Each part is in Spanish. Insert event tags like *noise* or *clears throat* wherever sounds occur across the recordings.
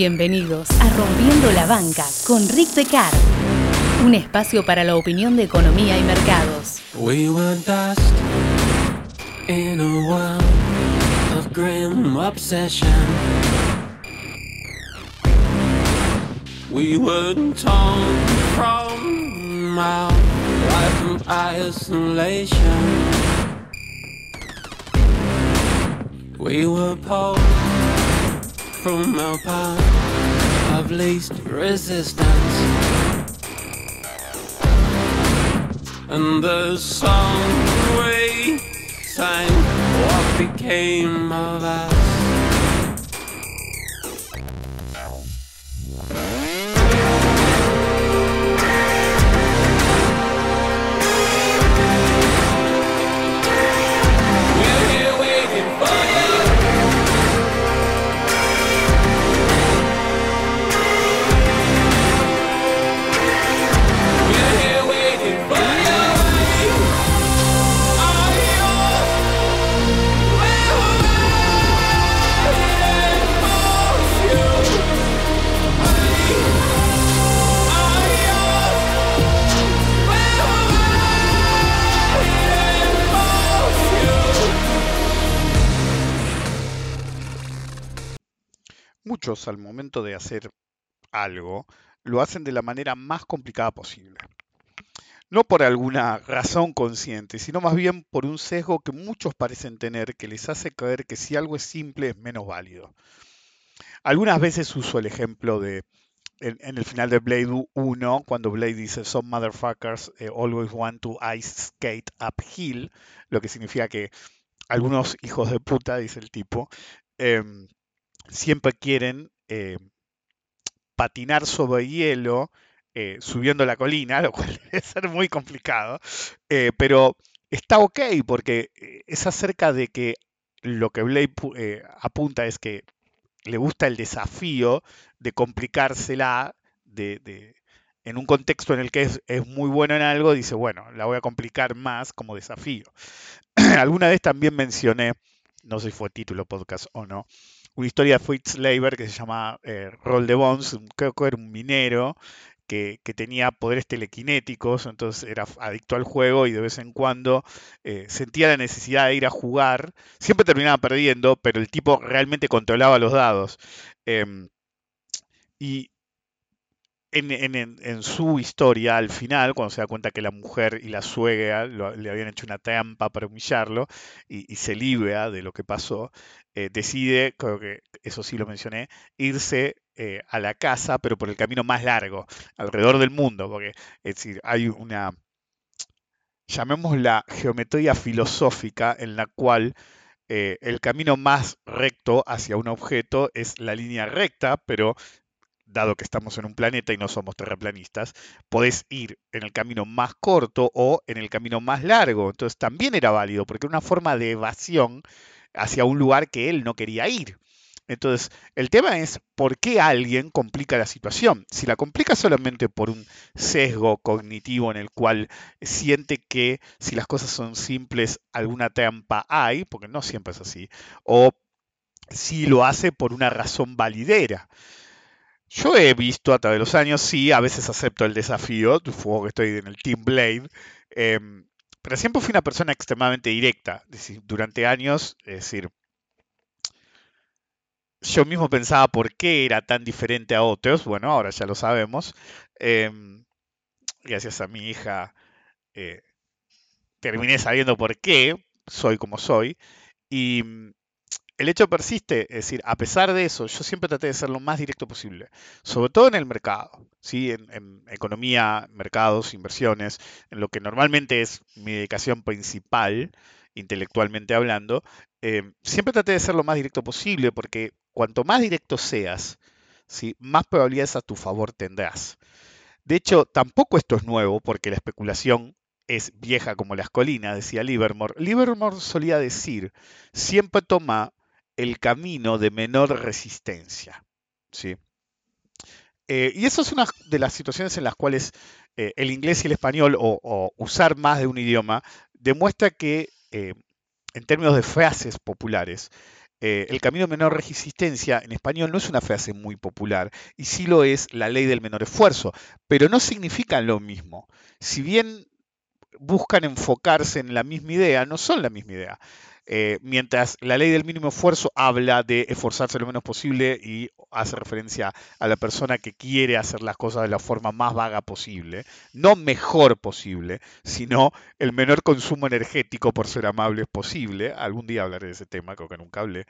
Bienvenidos a Rompiendo la Banca con Rick Secar, un espacio para la opinión de economía y mercados. We were dust in a world of grim obsession. We were torn from our life isolation. We were pulled from our path of least resistance. And the song we sang, what became of us? Muchos al momento de hacer algo lo hacen de la manera más complicada posible. No por alguna razón consciente, sino más bien por un sesgo que muchos parecen tener que les hace creer que si algo es simple es menos válido. Algunas veces uso el ejemplo de en, el final de Blade 1, cuando Blade dice Some motherfuckers eh, always want to ice skate uphill, lo que significa que algunos hijos de puta, dice el tipo, em, siempre quieren eh, patinar sobre hielo eh, subiendo la colina, *laughs* lo cual debe ser muy complicado, eh, pero está ok porque es acerca de que lo que Blade pu- apunta es que le gusta el desafío de complicársela de- en un contexto en el que es, es muy bueno en algo, dice, bueno, la voy a complicar más como desafío. *clears throat* Alguna vez también mencioné, no sé si fue título podcast o no, una historia de Fritz Leiber que se llama eh, Roll de Bones, creo que era un minero que, que tenía poderes telequinéticos, entonces era adicto al juego y de vez en cuando eh, sentía la necesidad de ir a jugar. Siempre terminaba perdiendo, pero el tipo realmente controlaba los dados. Em, y en, su historia, al final, cuando se da cuenta que la mujer y la suegra le habían hecho una trampa para humillarlo y, se libera de lo que pasó, eh, decide, creo que eso sí lo mencioné, irse eh, a la casa, pero por el camino más largo, alrededor del mundo, porque es decir, hay una, llamémosla geometría filosófica en la cual eh, el camino más recto hacia un objeto es la línea recta, pero dado que estamos en un planeta y no somos terraplanistas, podés ir en el camino más corto o en el camino más largo. Entonces también era válido, porque era una forma de evasión hacia un lugar que él no quería ir. Entonces, el tema es por qué alguien complica la situación. Si la complica solamente por un sesgo cognitivo en el cual siente que si las cosas son simples, alguna trampa hay, porque no siempre es así, o si lo hace por una razón validera. Yo he visto a través de los años, sí, a veces acepto el desafío, supongo que estoy en el Team Blade, em, pero siempre fui una persona extremadamente directa. Durante años, es decir, yo mismo pensaba por qué era tan diferente a otros, bueno, ahora ya lo sabemos. em, gracias a mi hija eh, terminé sabiendo por qué soy como soy. El hecho persiste, es decir, a pesar de eso, yo siempre traté de ser lo más directo posible, sobre todo en el mercado, ¿sí? en, economía, mercados, inversiones, en lo que normalmente es mi dedicación principal, intelectualmente hablando, eh, siempre traté de ser lo más directo posible, porque cuanto más directo seas, ¿sí? más probabilidades a tu favor tendrás. De hecho, tampoco esto es nuevo, porque la especulación es vieja como las colinas, decía Livermore. Livermore solía decir, siempre toma el camino de menor resistencia. ¿sí? Eh, y eso es una de las situaciones en las cuales eh, el inglés y el español, o, usar más de un idioma, demuestra que, eh, en términos de frases populares, el camino de menor resistencia en español no es una frase muy popular y sí lo es la ley del menor esfuerzo, pero no significan lo mismo. Si bien buscan enfocarse en la misma idea, no son la misma idea. Eh, mientras la ley del mínimo esfuerzo habla de esforzarse lo menos posible y hace referencia a la persona que quiere hacer las cosas de la forma más vaga posible, no mejor posible, sino el menor consumo energético por ser amable posible. Algún día hablaré de ese tema, creo que nunca hablé.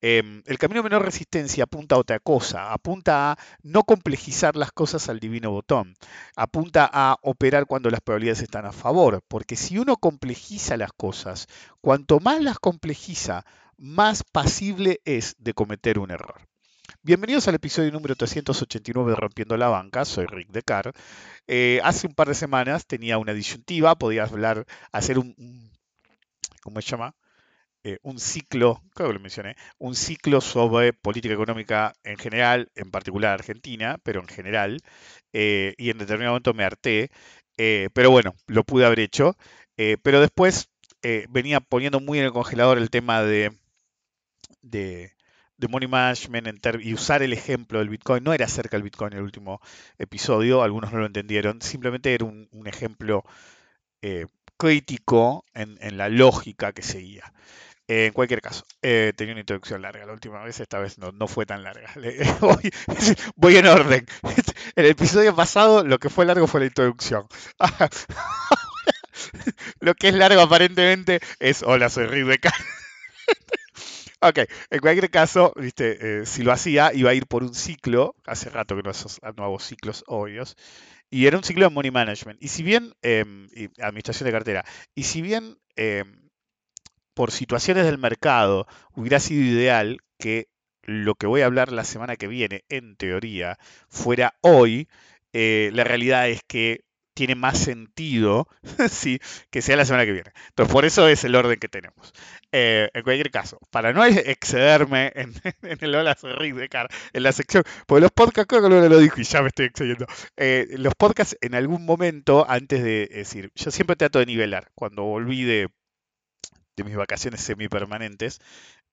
Em, el camino de menor resistencia apunta a otra cosa, apunta a no complejizar las cosas al divino botón, apunta a operar cuando las probabilidades están a favor, porque si uno complejiza las cosas, cuanto más las complejiza, más pasible es de cometer un error. Bienvenidos al episodio número 389 de Rompiendo la Banca, soy Rick Decar. Eh, hace un par de semanas tenía una disyuntiva, podía hablar, hacer un, ¿cómo se llama? Eh, un ciclo, creo que lo mencioné, un ciclo sobre política económica en general, en particular Argentina, pero en general, eh, y en determinado momento me harté, pero bueno, lo pude haber hecho, pero después eh, venía poniendo muy en el congelador el tema de, de, money management y usar el ejemplo del Bitcoin. No era acerca del Bitcoin en el último episodio, algunos no lo entendieron, simplemente era un, ejemplo eh, crítico en, la lógica que seguía. Eh, en cualquier caso, tenía una introducción larga la última vez, esta vez no, no fue tan larga. *laughs* *laughs* voy, *laughs* voy, en orden. En el episodio pasado lo que fue largo fue la introducción. *laughs* Lo que es largo aparentemente es hola, soy Rick *laughs* ok, en cualquier caso, viste, eh, si lo hacía, iba a ir por un ciclo, hace rato que no esos nuevos ciclos obvios, y era un ciclo de money management. Y si bien, em, administración de cartera, y si bien em, por situaciones del mercado hubiera sido ideal que lo que voy a hablar la semana que viene, en teoría, fuera hoy, eh, la realidad es que tiene más sentido *laughs* sí, que sea la semana que viene. Entonces, por eso es el orden que tenemos. Eh, en cualquier caso, para no excederme en, *laughs* el Hola de cara, en la sección, porque los podcasts, creo que lo dijo y ya me estoy excediendo. Eh, los podcasts, en algún momento, antes de decir, yo siempre trato de nivelar. Cuando volví de, de mis vacaciones semipermanentes,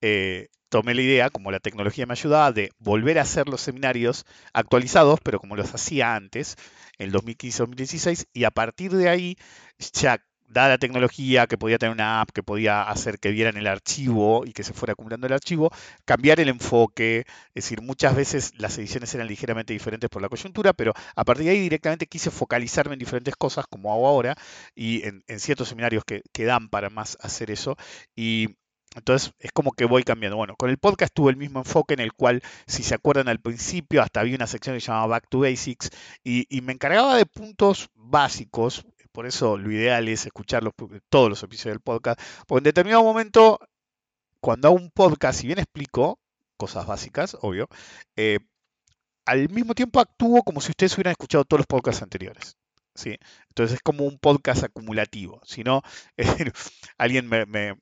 eh, tomé la idea, como la tecnología me ayudaba, de volver a hacer los seminarios actualizados, pero como los hacía antes, en 2015-2016, y a partir de ahí, ya dada la tecnología, que podía tener una app, que podía hacer que vieran el archivo y que se fuera acumulando el archivo, cambiar el enfoque, es decir, muchas veces las ediciones eran ligeramente diferentes por la coyuntura, pero a partir de ahí directamente quise focalizarme en diferentes cosas, como hago ahora, y en, ciertos seminarios que, que, dan para más hacer eso, y entonces es como que voy cambiando. Bueno, con el podcast tuve el mismo enfoque en el cual, si se acuerdan al principio, hasta había una sección que se llamaba Back to Basics y, me encargaba de puntos básicos. Por eso lo ideal es escuchar todos los episodios del podcast. Porque en determinado momento, cuando hago un podcast, si bien explico cosas básicas, obvio, eh, al mismo tiempo actúo como si ustedes hubieran escuchado todos los podcasts anteriores. ¿sí? Entonces es como un podcast acumulativo. Si no, *laughs* alguien me, me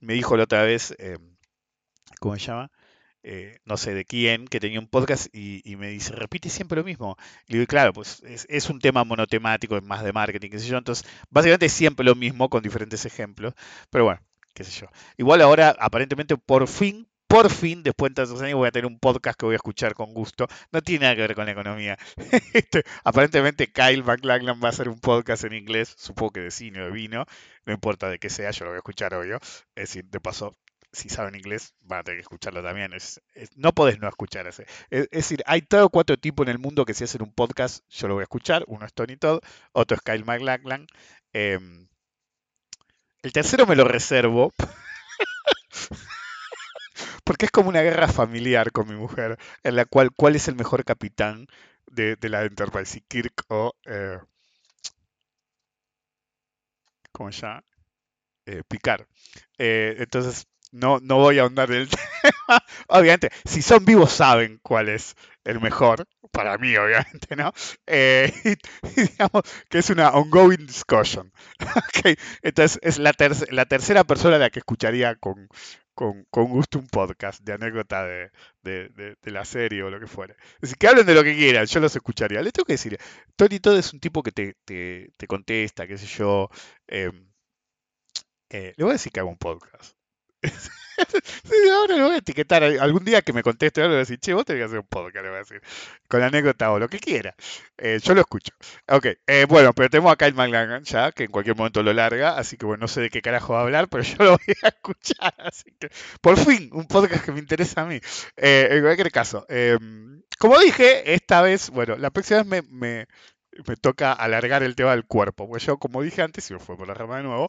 dijo la otra vez, eh, ¿cómo se llama? Eh, no sé de quién, que tenía un podcast y, me dice, repite siempre lo mismo. Y le digo, claro, pues es, un tema monotemático, es más de marketing, qué sé yo. Entonces, básicamente es siempre lo mismo con diferentes ejemplos. Pero bueno, qué sé yo. Igual ahora, aparentemente, por fin, por fin, después de tantos años, voy a tener un podcast que voy a escuchar con gusto. No tiene nada que ver con la economía. *laughs* Este, aparentemente, Kyle McLachlan va a hacer un podcast en inglés, supongo que de cine o de vino. No importa de qué sea, yo lo voy a escuchar, obvio. Es decir, de paso, si saben inglés, van a tener que escucharlo también. Es, no podés no escuchar ese. Es, decir, hay tres o cuatro tipos en el mundo que si hacen un podcast, yo lo voy a escuchar. Uno es Tony Todd, otro es Kyle McLachlan. Em, el tercero me lo reservo. *laughs* porque es como una guerra familiar con mi mujer, en la cual cuál es el mejor capitán de, la Enterprise, si Kirk o... Eh, ¿Cómo llama? Eh, Picard. Eh, entonces, no, no voy a ahondar en el *laughs* tema. obviamente, si son vivos saben cuál es el mejor, para mí obviamente, ¿no? Eh, *laughs* digamos que es una ongoing discussion. *laughs* Entonces es la, la tercera persona a la que escucharía con, con, gusto un podcast de anécdota de, la serie o lo que fuera. Así que hablen de lo que quieran, yo los escucharía. Les tengo que decir, Tony Todd es un tipo que te, te, contesta, qué sé yo. Em, eh, le voy a decir que hago un podcast. *laughs* Ahora lo voy a etiquetar. Algún día que me conteste algo, voy a decir, che, vos tenés que hacer un podcast, le voy a decir. Con anécdota o lo que quiera. Eh, yo lo escucho. Ok, eh, bueno, pero tenemos acá el McLaren ya, que en cualquier momento lo larga, así que bueno, no sé de qué carajo va a hablar, pero *laughs* yo lo voy a escuchar. Así que, por fin, un podcast que me interesa a mí. Eh, en cualquier caso, em, como dije, esta vez, bueno, la próxima vez me, toca alargar el tema del cuerpo, porque yo, como dije antes, si me fue por la rama de nuevo,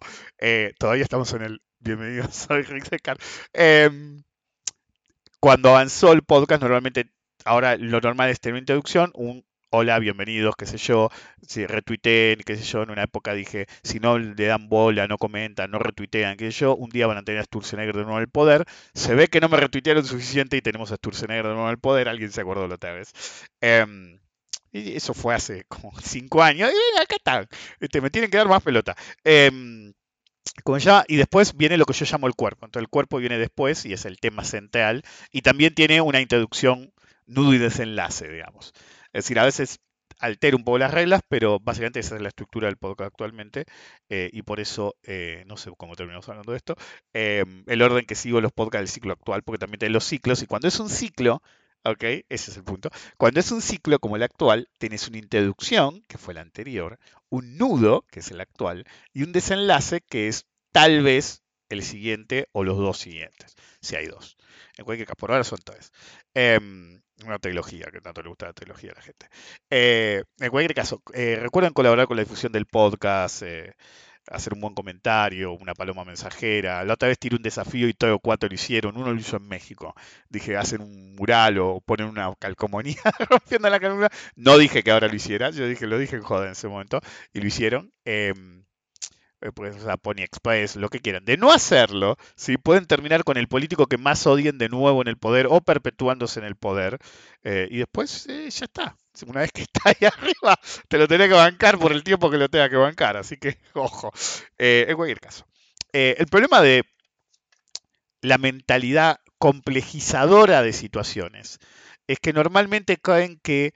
todavía estamos en el bienvenido, soy Rick Secar. Em, cuando avanzó el podcast, normalmente, ahora lo normal es tener una introducción, un hola, bienvenidos, qué sé yo, si retuiteen, qué sé yo, en una época dije, si no le dan bola, no comentan, no retuitean, qué sé yo, un día van a tener a Sturzenegger de nuevo en el poder, se ve que no me retuitearon suficiente y tenemos a Sturzenegger de nuevo en el poder, alguien se acordó la otra vez. Em, y eso fue hace como cinco años, y acá están, este, me tienen que dar más pelota. Em, ya, y después viene lo que yo llamo el cuerpo. Entonces el cuerpo viene después y es el tema central. Y también tiene una introducción, nudo y desenlace, digamos. Es decir, a veces altera un poco las reglas, pero básicamente esa es la estructura del podcast actualmente. eh, y por eso, eh, no sé cómo terminamos hablando de esto, eh, el orden que sigo los podcasts del ciclo actual, porque también tiene los ciclos. Y cuando es un ciclo, ¿ok? Ese es el punto. Cuando es un ciclo como el actual, tenés una introducción, que fue la anterior, un nudo, que es el actual, y un desenlace, que es tal vez el siguiente o los dos siguientes, si hay dos. En cualquier caso, por ahora son tres. Em, una trilogía, que tanto le gusta la trilogía a la gente. Eh, en cualquier caso, eh, recuerden colaborar con la difusión del podcast, eh, hacer un buen comentario, una paloma mensajera. La otra vez tiré un desafío y todo cuatro lo hicieron. Uno lo hizo en México. Dije, hacen un mural o ponen una calcomanía *laughs* rompiendo la calcomanía. No dije que ahora lo hiciera, yo dije, lo dije en joda en ese momento y lo hicieron. Eh, pues, o sea, Pony Express, lo que quieran. De no hacerlo, si pueden terminar con el político que más odien de nuevo en el poder o perpetuándose en el poder. eh, y después eh, ya está. Una vez que *laughs* está ahí arriba, te lo tenés que bancar por el tiempo que lo tenga que bancar. Así que, *laughs* ojo. Eh, en cualquier caso. Eh, el problema de la mentalidad complejizadora de situaciones es que normalmente caen que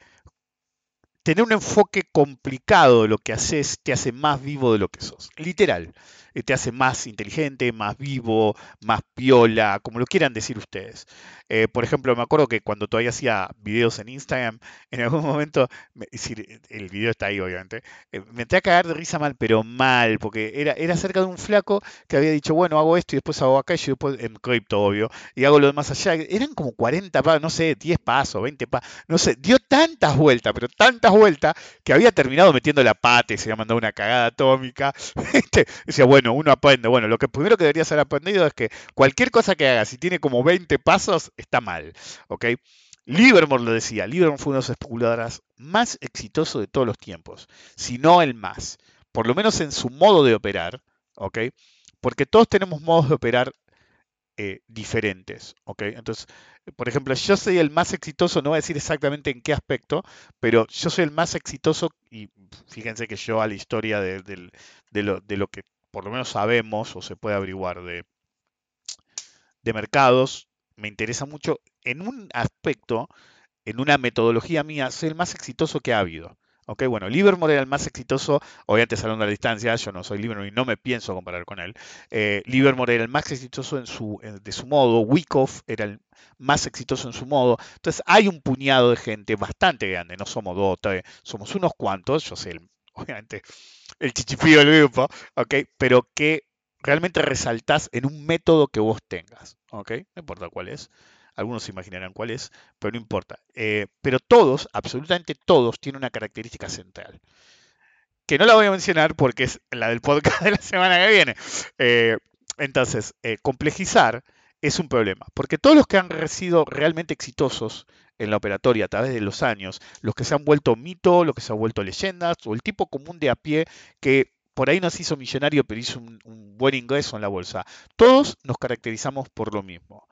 tener un enfoque complicado de lo que haces te hace más vivo de lo que sos. Literal. Eh, Te hace más inteligente, más vivo, más piola, como lo quieran decir ustedes. Eh, por ejemplo, me acuerdo que cuando todavía hacía videos en Instagram, *laughs* en algún momento, me- decir, el video está ahí obviamente, eh, me entré a cagar de risa mal, pero mal, porque era, era acerca de un flaco que había dicho, bueno, hago esto y después hago acá y después en cripto, obvio, y hago lo demás allá. Eran como 40 pasos, no sé, 10 pasos, 20 pasos, no sé, dio tantas vueltas, pero tantas vueltas que había terminado metiendo la pata y se había mandado una cagada atómica. *laughs* Decía, bueno, uno aprende. Bueno, lo que primero que deberías haber aprendido es que cualquier cosa que hagas, si tiene como 20 pasos, está mal. ¿Ok? Livermore lo decía, Livermore fue uno de los especuladores más exitosos de todos los tiempos, si no el más, por lo menos en su modo de operar, ¿ok? Porque todos tenemos modos de operar eh, diferentes, ¿ok? Entonces, por ejemplo, yo soy el más exitoso, no voy a decir exactamente en qué aspecto, pero yo soy el más exitoso y fíjense que yo a la historia de, lo, de lo que por lo menos sabemos o se puede averiguar de mercados, me interesa mucho en un aspecto, en una metodología mía, soy el más exitoso que ha habido. Ok, bueno, Livermore era el más exitoso, obviamente hablando a la distancia, yo no soy Livermore y no me pienso comparar con él. Eh, Livermore era el más exitoso en su, en- de su modo, Wyckoff era el más exitoso en su modo. Entonces hay un puñado de gente bastante grande, no somos dos, somos unos cuantos, yo sé, el- *laughs* obviamente el chichipío del grupo, ¿ok? Pero que realmente resaltás en un método que vos tengas, ¿ok? No importa cuál es. Algunos se imaginarán cuál es, pero no importa. Eh, pero todos, absolutamente todos, tienen una característica central. Que no la voy a mencionar porque es la del podcast *laughs* de la semana que viene. Eh, entonces, eh, complejizar es un problema. Porque todos los que han sido realmente exitosos en la operatoria a través de los años, los que se han vuelto mito, los que se han vuelto leyendas, o el tipo común de a pie que por ahí no se hizo millonario, pero hizo un, buen ingreso en la bolsa, todos nos caracterizamos por lo mismo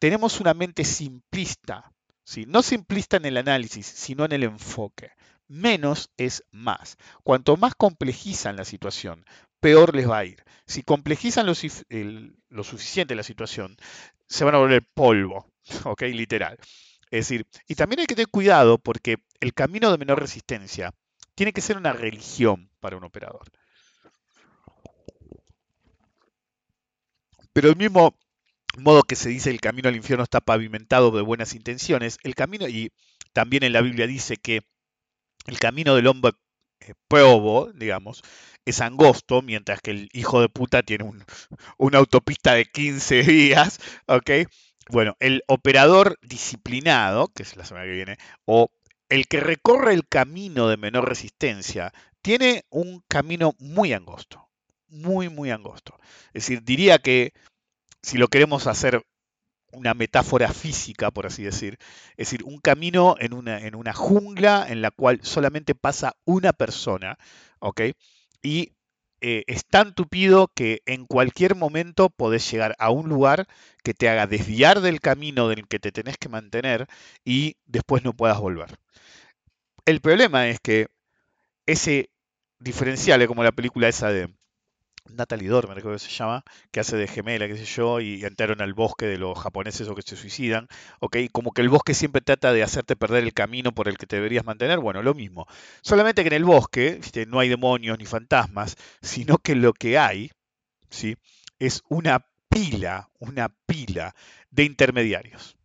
tenemos una mente simplista, no simplista en el análisis, sino en el enfoque. Menos es más. Cuanto más complejizan la situación, peor les va a ir. Si complejizan lo, suficiente la situación, se van a volver polvo. *laughs* Literal. Es decir, y también hay que tener cuidado porque el camino de menor resistencia tiene que ser una religión para un operador. Pero el mismo modo que se dice el camino al infierno está pavimentado de buenas intenciones, el camino, y también en la Biblia dice que el camino del hombre eh, probo, digamos, es angosto, mientras que el hijo de puta tiene un- una autopista de 15 días, ¿ok? Bueno, el operador disciplinado, que es la semana que viene, o el que recorre el camino de menor resistencia, tiene un camino muy angosto, muy, muy angosto. Es decir, diría que si lo queremos hacer una metáfora física, por así decir, es decir, un camino en una, en una jungla en la cual solamente pasa una persona, ¿ok? Y eh, es tan tupido que en cualquier momento podés llegar a un lugar que te haga desviar del camino del que te tenés que mantener y después no puedas volver. El problema es que ese diferencial, es como la película esa de Natalie Dormer, creo que se llama, que hace de gemela, qué sé yo, y entraron al bosque de los japoneses o que se suicidan, ¿ok? Como que el bosque siempre trata de hacerte perder el camino por el que te deberías mantener, bueno, lo mismo. Solamente que en el bosque no hay demonios ni fantasmas, sino que lo que hay, ¿sí? Es una pila, una pila de intermediarios.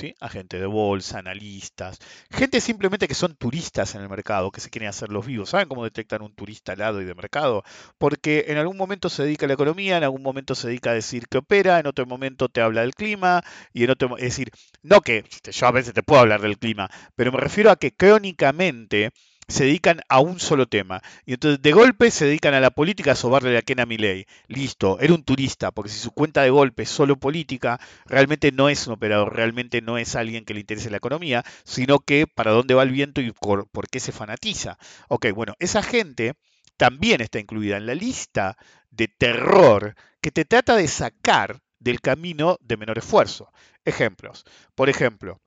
¿Sí? Agentes de bolsa, analistas, gente simplemente que son turistas en el mercado, que se quieren hacer los vivos. ¿Saben cómo detectan un turista al lado y de mercado? porque en algún momento se dedica a la economía, en algún momento se dedica a decir que opera, en otro momento te habla del clima, y en otro, es decir, no que este, yo a veces te puedo hablar del clima, pero me refiero a que crónicamente se dedican a un solo tema. Y entonces de golpe se dedican a la política a sobarle la quena a Milei. Listo, era un turista, porque si su cuenta de golpe es solo política, realmente no es un operador, realmente no es alguien que le interese la economía, sino que para dónde va el viento y por, por qué se fanatiza. Ok, bueno, esa gente también está incluida en la lista de terror que te trata de sacar del camino de menor esfuerzo. Ejemplos. Por ejemplo,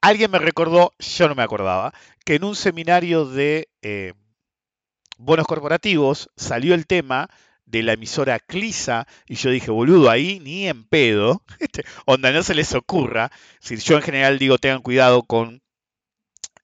alguien me recordó, yo no me acordaba, que en un seminario de eh, bonos corporativos salió el tema de la emisora Clisa y yo dije, boludo, ahí ni en pedo, *laughs* este, onda no se les ocurra, si yo en general digo tengan cuidado con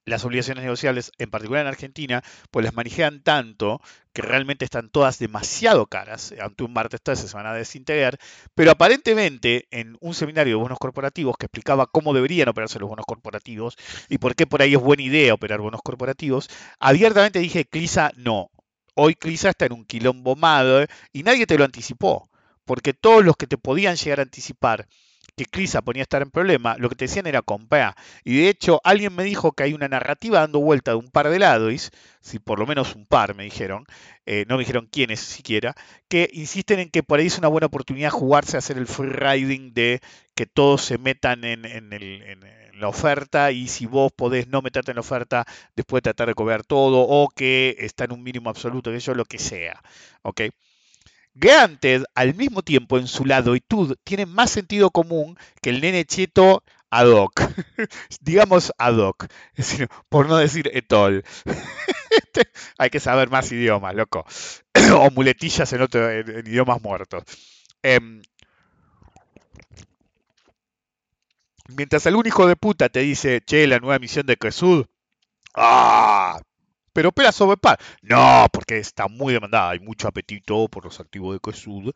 las obligaciones negociables, en particular en Argentina, pues las manejan tanto que realmente están todas demasiado caras. Ante un martes 13 se van a desintegrar, pero aparentemente en un seminario de bonos corporativos que explicaba cómo deberían operarse los bonos corporativos y por qué por ahí es buena idea operar bonos corporativos, abiertamente dije, Clisa, no. Hoy Clisa está en un quilombo malo y nadie te lo anticipó, porque todos los que te podían llegar a anticipar que Clisa ponía a estar en problema, lo que te decían era comprar. Y de hecho, alguien me dijo que hay una narrativa dando vuelta de un par de lados, si por lo menos un par me dijeron, eh, no me dijeron quiénes siquiera, que insisten en que por ahí es una buena oportunidad jugarse a hacer el free riding de que todos se metan en la oferta y si vos podés no meterte en la oferta, después tratar de cobrar todo o que está en un mínimo absoluto, que yo lo que sea. ¿ok? Granted, al mismo tiempo, en su ladoitud, tiene más sentido común que el nene cheto ad hoc. *laughs* Digamos ad hoc, *laughs* por no decir etol. *laughs* Hay que saber más idiomas, loco. *clears throat* o muletillas en, otro, idiomas muertos. Eh, mientras algún hijo de puta te dice, che, la nueva misión de Cresud, ¡ah! Pero opera sobre par. No, porque está muy demandada, hay mucho apetito por los activos de Quesud.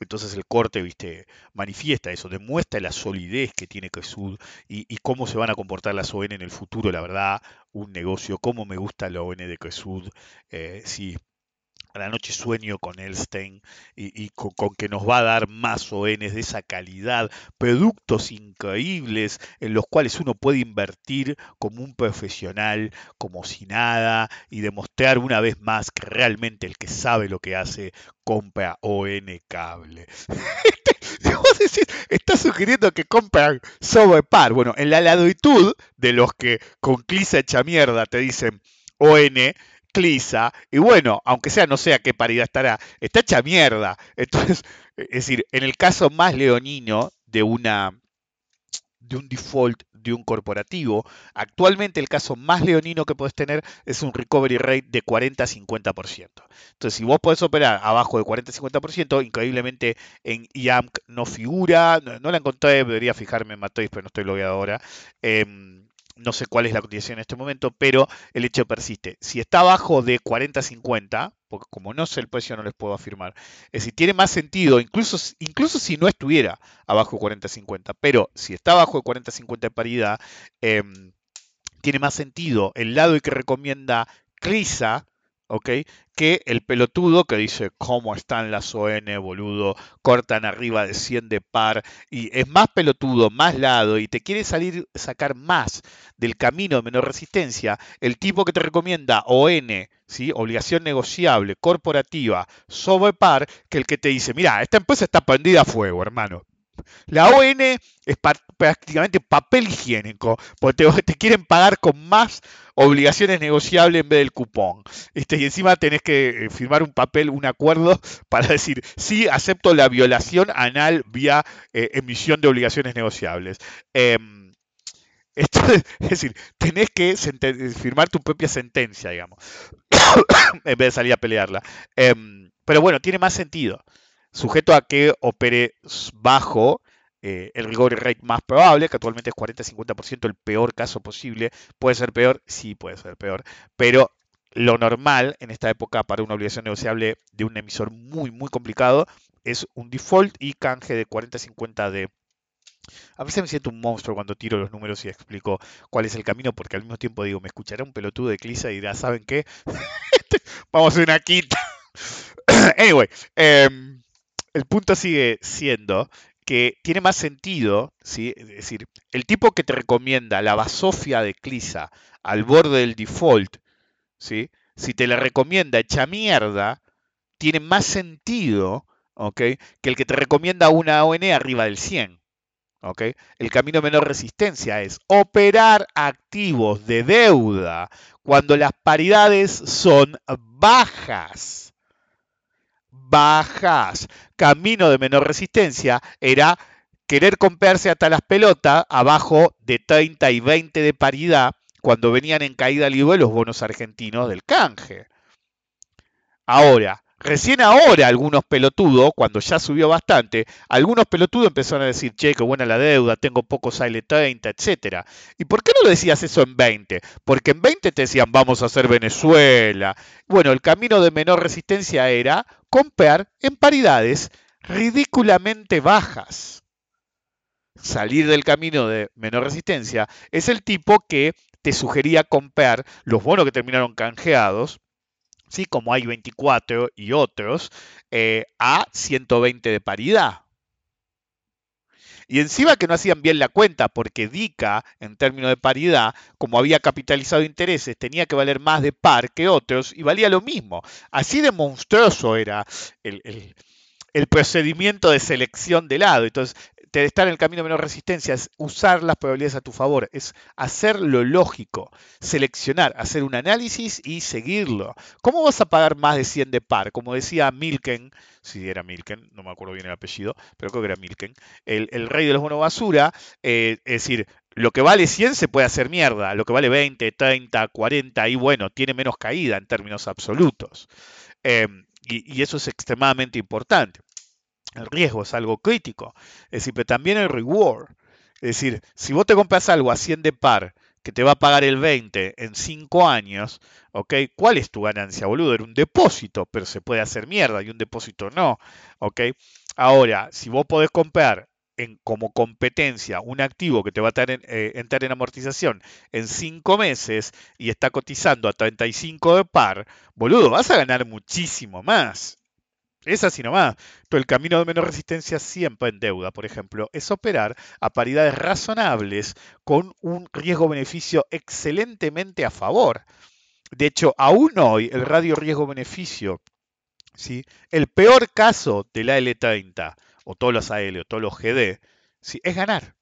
Entonces el corte, viste, manifiesta eso, demuestra la solidez que tiene Quesud y, cómo se van a comportar las ON en el futuro, la verdad, un negocio, cómo me gusta la ON de Quesud, eh, sí, a la noche sueño con Elstein y, con, que nos va a dar más ONs de esa calidad, productos increíbles en los cuales uno puede invertir como un profesional, como si nada, y demostrar una vez más que realmente el que sabe lo que hace compra ON cable. *laughs* decir, está sugiriendo que compran sobre par. Bueno, en la laditud de los que con clisa hecha mierda te dicen ON, Clisa, y bueno, aunque sea no sé a qué paridad estará, está hecha mierda. Entonces, es decir, en el caso más leonino de una de un default de un corporativo, actualmente el caso más leonino que puedes tener es un recovery rate de 40-50%. Entonces, si vos podés operar abajo de 40-50%, increíblemente en IAMC no figura, no, la encontré, debería fijarme en Matriz, pero no estoy logueado ahora. Eh, no sé cuál es la cotización en este momento, pero el hecho persiste. Si está abajo de 40-50, porque como no sé el precio no les puedo afirmar. Es decir, tiene más sentido, incluso, incluso si no estuviera abajo de 40-50, pero si está abajo de 40-50 de paridad, em, tiene más sentido el lado que recomienda CRISA, ¿ok? Que el pelotudo que dice cómo están las ON, boludo, cortan arriba de 100 de par y es más pelotudo, más lado y te quiere salir, sacar más del camino de menor resistencia, el tipo que te recomienda ON, ¿sí? Obligación negociable, corporativa, sobre par, que el que te dice, mira, esta empresa está prendida a fuego, hermano. La ON es prácticamente papel higiénico, porque te, quieren pagar con más obligaciones negociables en vez del cupón. Este, y encima tenés que eh, firmar un papel, un acuerdo *laughs* para decir, sí, acepto la violación anal vía eh, emisión de obligaciones negociables. Em, esto, *laughs* es decir, tenés que firmar tu propia sentencia, digamos, *coughs* en vez de salir a pelearla. Em, pero bueno, tiene más sentido sujeto a que opere bajo eh, el rigor rate más probable, que actualmente es 40-50%, el peor caso posible. ¿Puede ser peor? Sí, puede ser peor. Pero lo normal en esta época para una obligación negociable de un emisor muy, muy complicado es un default y canje de 40-50 de... A veces me siento un monstruo cuando tiro los números y explico cuál es el camino, porque al mismo tiempo digo, me escuchará un pelotudo de Clisa y dirá, ¿saben qué? *laughs* Vamos a una quita. *coughs* anyway, em, el punto sigue siendo que tiene más sentido, ¿sí? es decir, el tipo que te recomienda la basofia de Clisa al borde del default, ¿sí? si te la recomienda hecha mierda, tiene más sentido que el que te recomienda una ON arriba del 100. El camino de menor resistencia es operar activos de deuda cuando las paridades son bajas bajas. Camino de menor resistencia era querer comprarse hasta las pelotas abajo de 30 y 20 de paridad cuando venían en caída libre los bonos argentinos del canje. Ahora, Recién ahora algunos pelotudos, cuando ya subió bastante, algunos pelotudos empezaron a decir, che, qué buena la deuda, tengo pocos sale 30, etc. ¿Y por qué no decías eso en 20? Porque en 20 te decían, vamos a hacer Venezuela. Bueno, el camino de menor resistencia era comprar en paridades ridículamente bajas. Salir del camino de menor resistencia es el tipo que te sugería comprar los bonos que terminaron canjeados ¿sí? como hay 24 y otros, eh, a 120 de paridad. Y encima que no hacían bien la cuenta, porque DICA, en términos de paridad, como había capitalizado intereses, tenía que valer más de par que otros y valía lo mismo. Así de monstruoso era el, el procedimiento de selección de lado. Entonces, estar en el camino de menor resistencia es usar las probabilidades a tu favor, es hacer lo lógico, seleccionar, hacer un análisis y seguirlo. ¿Cómo vas a pagar más de 100 de par? Como decía Milken, si era Milken, no me acuerdo bien el apellido, pero creo que era Milken, el, rey de los bonos basura, eh, es decir, lo que vale 100 se puede hacer mierda, lo que vale 20, 30, 40 y bueno, tiene menos caída en términos absolutos. Em, y eso es extremadamente importante. El riesgo es algo crítico. Es decir, pero también el reward. Es decir, si vos te compras algo a 100 de par que te va a pagar el 20 en 5 años, ¿ok? ¿Cuál es tu ganancia, boludo? Era un depósito, pero se puede hacer mierda y un depósito no, ¿ok? Ahora, si vos podés comprar en, como competencia un activo que te va a eh, entrar en amortización en 5 meses y está cotizando a 35 de par, boludo, vas a ganar muchísimo más. Es así nomás. Pero el camino de menor resistencia siempre en deuda, por ejemplo, es operar a paridades razonables con un riesgo-beneficio excelentemente a favor. De hecho, aún hoy el radio riesgo-beneficio, ¿sí? el peor caso del AL30, o todos los AL, o todos los GD, ¿sí? es ganar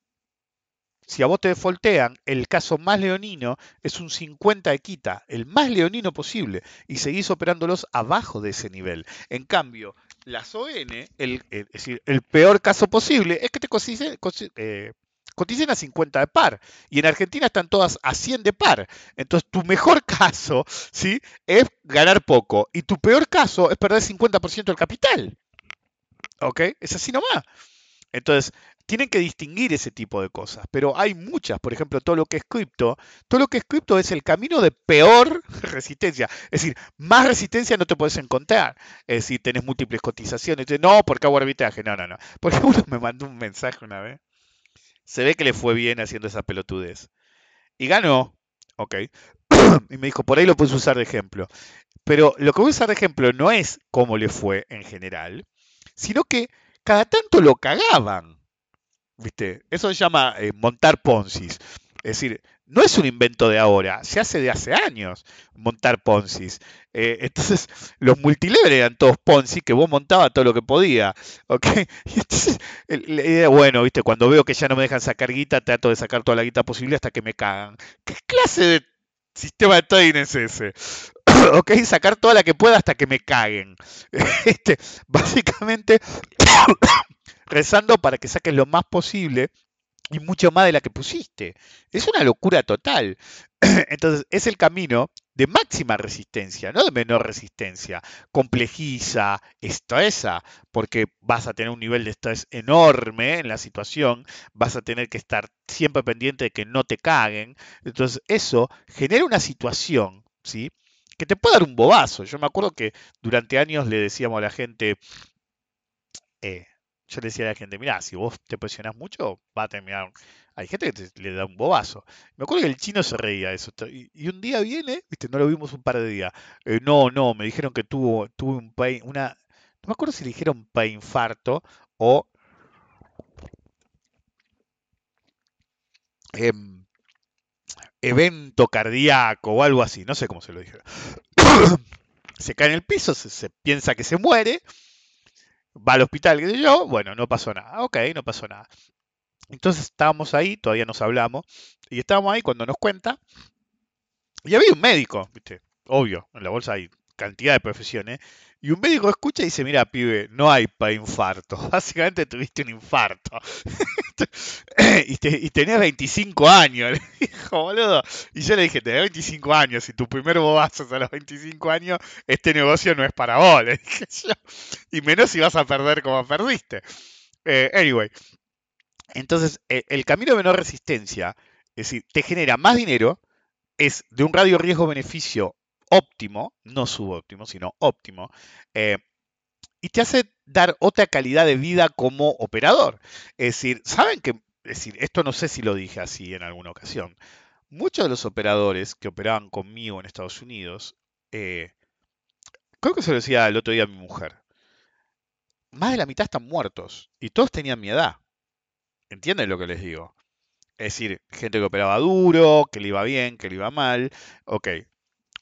si a vos te defoltean, el caso más leonino es un 50 de quita, el más leonino posible, y seguís operándolos abajo de ese nivel. En cambio, las ON, el, es decir, el peor caso posible es que te eh, coticen, a 50 de par. Y en Argentina están todas a 100 de par. Entonces, tu mejor *laughs* caso ¿sí? es ganar poco. Y tu peor caso es perder 50% del capital. ¿Ok? Es así nomás. Entonces, tienen que distinguir ese tipo de cosas, pero hay muchas, por ejemplo, todo lo que es cripto, todo lo que es cripto es el camino de peor *laughs* resistencia, es decir, más resistencia no te puedes encontrar, es decir, tenés múltiples cotizaciones, no, porque hago arbitraje, no, no, no, porque *laughs* uno me mandó un mensaje una vez, se ve que le fue bien haciendo esa pelotudez, y ganó, ok, *clears throat* y me dijo, por ahí lo puedes usar de ejemplo, pero lo que voy a usar de ejemplo no es cómo le fue en general, sino que cada tanto lo cagaban. ¿Viste? Eso se llama eh, montar Poncis. Es decir, no es un invento de ahora, se hace de hace años montar Poncis. Eh, *laughs* entonces, los multilever eran todos Ponzi, que vos montabas todo lo que podía. ¿ok? *laughs* Y entonces, bueno, ¿viste? cuando veo que ya no me dejan sacar guita, trato de sacar toda la guita posible hasta que me cagan. ¿Qué clase de sistema de trading es ese? *coughs* ok, sacar toda la que pueda hasta que me caguen. *laughs* Este, básicamente, *coughs* rezando para que saques lo más posible y mucho más de la que pusiste. Es una locura total. *coughs* Entonces, es el camino de máxima resistencia, no de menor resistencia. Complejiza, estresa, porque vas a tener un nivel de estrés enorme en la situación, vas a tener que estar siempre pendiente de que no te caguen. Entonces, eso genera una situación, ¿sí? Que te puede dar un bobazo. Yo me acuerdo que durante años le decíamos a la gente, eh, yo le decía a la gente, mira, si vos te presionás mucho, va a terminar. Hay gente que le da un bobazo. Me acuerdo que el chino se reía de eso. Y, un día viene, viste, no lo vimos un par de días. Eh, no, no, me dijeron que tuvo, tuvo un pain, una. No me acuerdo si le dijeron infarto o. Em, evento cardíaco o algo así, no sé cómo se lo dije. *coughs* se cae en el piso, se, piensa que se muere, va al hospital, que yo, bueno, no pasó nada, ok, no pasó nada. Entonces estábamos ahí, todavía nos hablamos, y estábamos ahí cuando nos cuenta, y había un médico, ¿viste? Obvio, en la bolsa hay cantidad de profesiones, y un médico escucha y dice, mira, pibe, no hay para infarto. *laughs* Básicamente tuviste un infarto. *laughs* y, y, tenías 25 años. *laughs* Le dijo, boludo. Y yo le dije, tenés 25 años. Si tu primer bobazo es a los 25 años, este negocio no es para vos. Le dije yo. Y menos si vas a perder como perdiste. Eh, anyway. Entonces, eh, el camino de menor resistencia, es decir, te genera más dinero, es de un radio riesgo-beneficio óptimo, no subóptimo, sino óptimo, eh, y te hace dar otra calidad de vida como operador. Es decir, ¿saben que, es decir, esto no sé si lo dije así en alguna ocasión, muchos de los operadores que operaban conmigo en Estados Unidos, eh, creo que se lo decía el otro día a mi mujer, más de la mitad están muertos y todos tenían mi edad. ¿Entienden lo que les digo? Es decir, gente que operaba duro, que le iba bien, que le iba mal. Ok,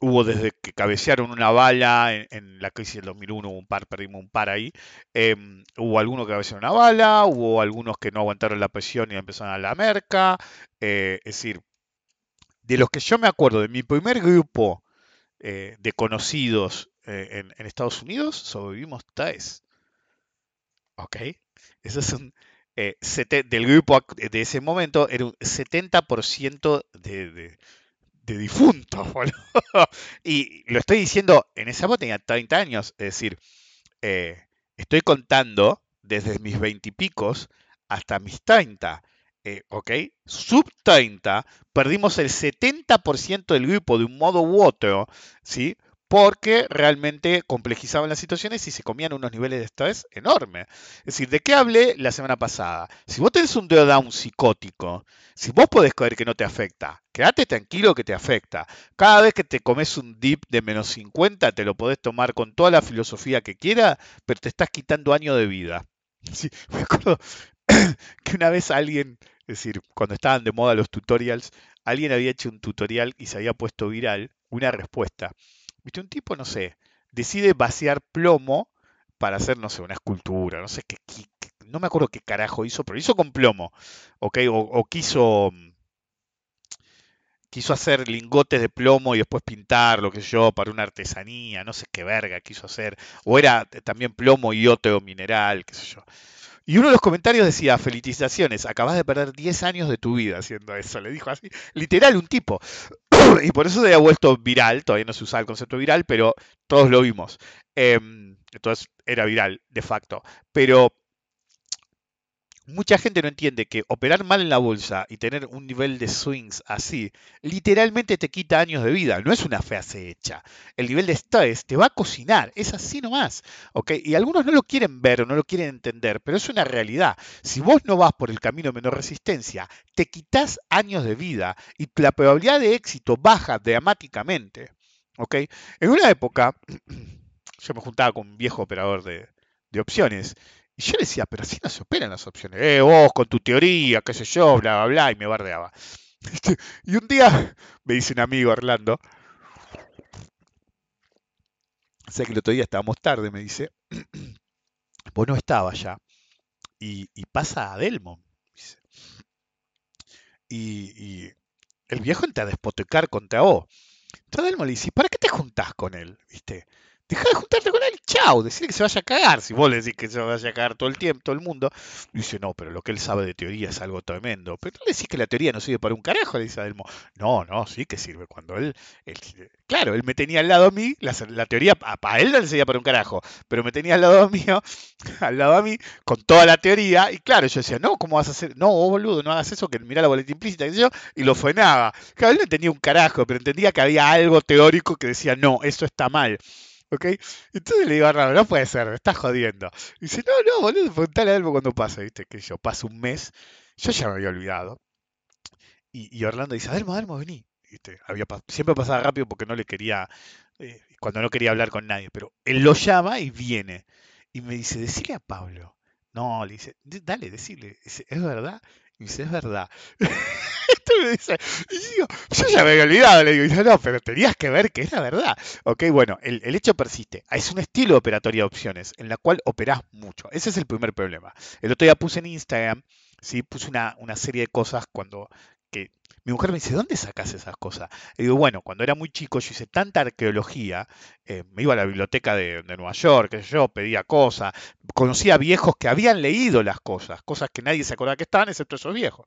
Hubo desde que cabecearon una bala en, la crisis del 2001, un par, perdimos un par ahí. Em, hubo algunos que cabecearon una bala, hubo algunos que no aguantaron la presión y empezaron a la merca. Eh, es decir, de los que yo me acuerdo, de mi primer grupo eh, de conocidos eh, en, Estados Unidos, sobrevivimos tres. ¿Ok? Eso es un. del grupo de ese momento era un 70% de de difuntos, *laughs* boludo. Y lo estoy diciendo, en esa época tenía 30 años, es decir, eh, estoy contando desde mis 20 y picos hasta mis 30. Eh, ¿Ok? Sub 30, perdimos el 70% del grupo de un modo u otro, ¿sí? Porque realmente complejizaban las situaciones y se comían unos niveles de estrés enormes. Es decir, ¿de qué hablé la semana pasada? Si vos tenés un drawdown psicótico, si vos podés creer que no te afecta, quédate tranquilo que te afecta. Cada vez que te comes un dip de menos 50, te lo podés tomar con toda la filosofía que quieras, pero te estás quitando años de vida. *laughs* Sí, me acuerdo *coughs* que una vez alguien, es decir, cuando estaban de moda los tutorials, alguien había hecho un tutorial y se había puesto viral una respuesta. Viste, un tipo, no sé, decide vaciar plomo para hacer, no sé, una escultura, no sé qué, no me acuerdo qué carajo hizo, pero hizo con plomo, ¿ok? O, quiso, quiso hacer lingotes de plomo y después pintar, lo que yo, para una artesanía, no sé qué verga quiso hacer, o era también plomo y otro mineral, qué sé yo. Y uno de los comentarios decía, felicitaciones, acabas de perder 10 años de tu vida haciendo eso. Le dijo así, literal, un tipo. *clears throat* y por eso se había vuelto viral, todavía no se usaba el concepto viral, pero todos lo vimos. Em, entonces era viral, de facto. Pero mucha gente no entiende que operar mal en la bolsa y tener un nivel de swings así, literalmente te quita años de vida. No es una frase hecha. El nivel de estrés te va a cocinar. Es así nomás. ¿ok? Y algunos no lo quieren ver o no lo quieren entender, pero es una realidad. Si vos no vas por el camino de menor resistencia, te quitas años de vida y la probabilidad de éxito baja dramáticamente. ¿ok? En una época, *clears throat* yo me juntaba con un viejo operador de, de opciones y yo decía, pero así no se operan las opciones. Eh, vos con tu teoría, qué sé yo, bla, bla, bla, y me bardeaba. *laughs* Y un día *laughs* me dice un amigo, Orlando, sea que el otro día estábamos tarde, me dice, *clears throat* vos no estabas ya. Y, pasa a Delmon. Dice. Y, y, el viejo entra a despotecar contra vos. Entonces Delmon le dice, ¿para qué te juntás con él? ¿Viste? Deja de juntarte con él, chao, decirle que se vaya a cagar. Si vos le decís que se vaya a cagar todo el tiempo, todo el mundo, dice, no, pero lo que él sabe de teoría es algo tremendo. Pero no le decís que la teoría no sirve para un carajo, le dice Adelmo. No, no, sí que sirve. Cuando él, él claro, él me tenía al lado a mí, la, teoría para él no le servía para un carajo, pero me tenía al lado mío, *laughs* al lado a mí, con toda la teoría, y claro, yo decía, no, ¿cómo vas a hacer? No, boludo, no hagas eso, que mira la boleta implícita, yo, y lo frenaba. Claro, él no entendía un carajo, pero entendía que había algo teórico que decía, no, eso está mal. ¿Ok? Entonces le digo, no, no puede ser, me estás jodiendo. Y dice, no, no, boludo, preguntale algo cuando pase, ¿viste? Que yo paso un mes, yo ya me había olvidado. Y, y Orlando dice, Adelmo, Adelmo, vení. ¿Viste? Había, siempre pasaba rápido porque no le quería, eh, cuando no quería hablar con nadie, pero él lo llama y viene. Y me dice, decile a Pablo. No, le dice, dale, decile, ¿es verdad? Y dice, es verdad. *laughs* *laughs* y yo ya me había olvidado, le digo, no, pero tenías que ver que era verdad. Ok, bueno, el, el, hecho persiste. Es un estilo de operatoria de opciones en la cual operás mucho. Ese es el primer problema. El otro día puse en Instagram, sí, puse una, una serie de cosas cuando que mi mujer me dice, ¿dónde sacas esas cosas? Y digo, bueno, cuando era muy chico yo hice tanta arqueología, eh, me iba a la biblioteca de, de Nueva York, sé yo, pedía cosas, conocía viejos que habían leído las cosas, cosas que nadie se acordaba que estaban, excepto esos viejos.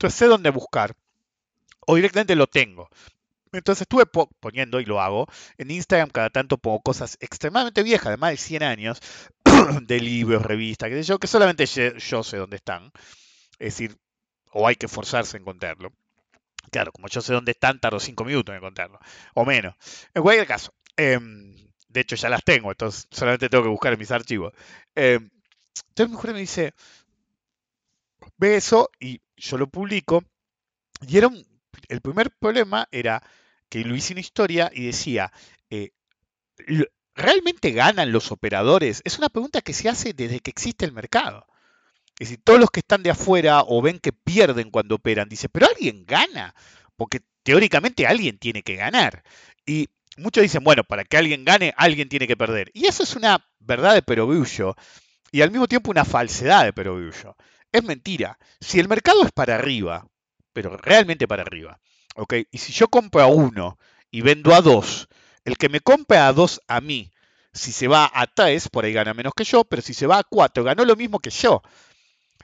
Entonces sé dónde buscar. O directamente lo tengo. Entonces estuve poniendo, y lo hago, en Instagram cada tanto pongo cosas extremadamente viejas, de más de 100 años, *clears throat* de libros, revistas, qué sé yo, que solamente yo sé dónde están. Es decir, o hay que forzarse a encontrarlo. Claro, como yo sé dónde están, tardo 5 minutos en encontrarlo, o menos. En cualquier caso, eh, de hecho ya las tengo, entonces solamente tengo que buscar en mis archivos. Eh, entonces mi mujer me dice, ve eso y yo lo publico. Y el primer problema era que lo hice historia y decía, eh, ¿realmente ganan los operadores? Es una pregunta que se hace desde que existe el mercado. Es decir, todos los que están de afuera o ven que pierden cuando operan, dice, pero alguien gana, porque teóricamente alguien tiene que ganar. Y muchos dicen, bueno, para que alguien gane, alguien tiene que perder. Y eso es una verdad de perogrullo y al mismo tiempo una falsedad de perogrullo. Es mentira. Si el mercado es para arriba, pero realmente para arriba, ¿ok? Y si yo compro a uno y vendo a dos, el que me compra a dos a mí, si se va a tres, por ahí gana menos que yo, pero si se va a cuatro, ganó lo mismo que yo.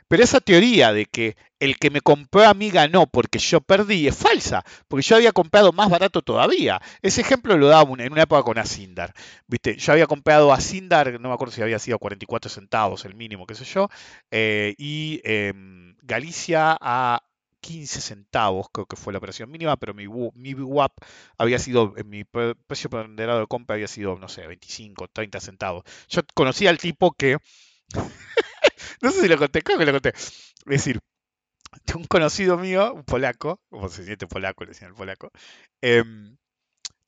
Pero esa teoría de que el que me compró a mí ganó porque yo perdí es falsa, porque yo había comprado más barato todavía. Ese ejemplo lo daba en una época con Asindar. ¿Viste? Yo había comprado Asindar, no me acuerdo si había sido 44 centavos el mínimo, qué sé yo, eh, y eh, Galicia a 15 centavos, creo que fue la operación mínima, pero mi, mi WAP había sido, mi precio ponderado de compra había sido, no sé, 25, 30 centavos. Yo conocía al tipo que *laughs* no sé si lo conté, creo que lo conté. Es decir, un conocido mío, un polaco, como se siente polaco, le decían el polaco, eh,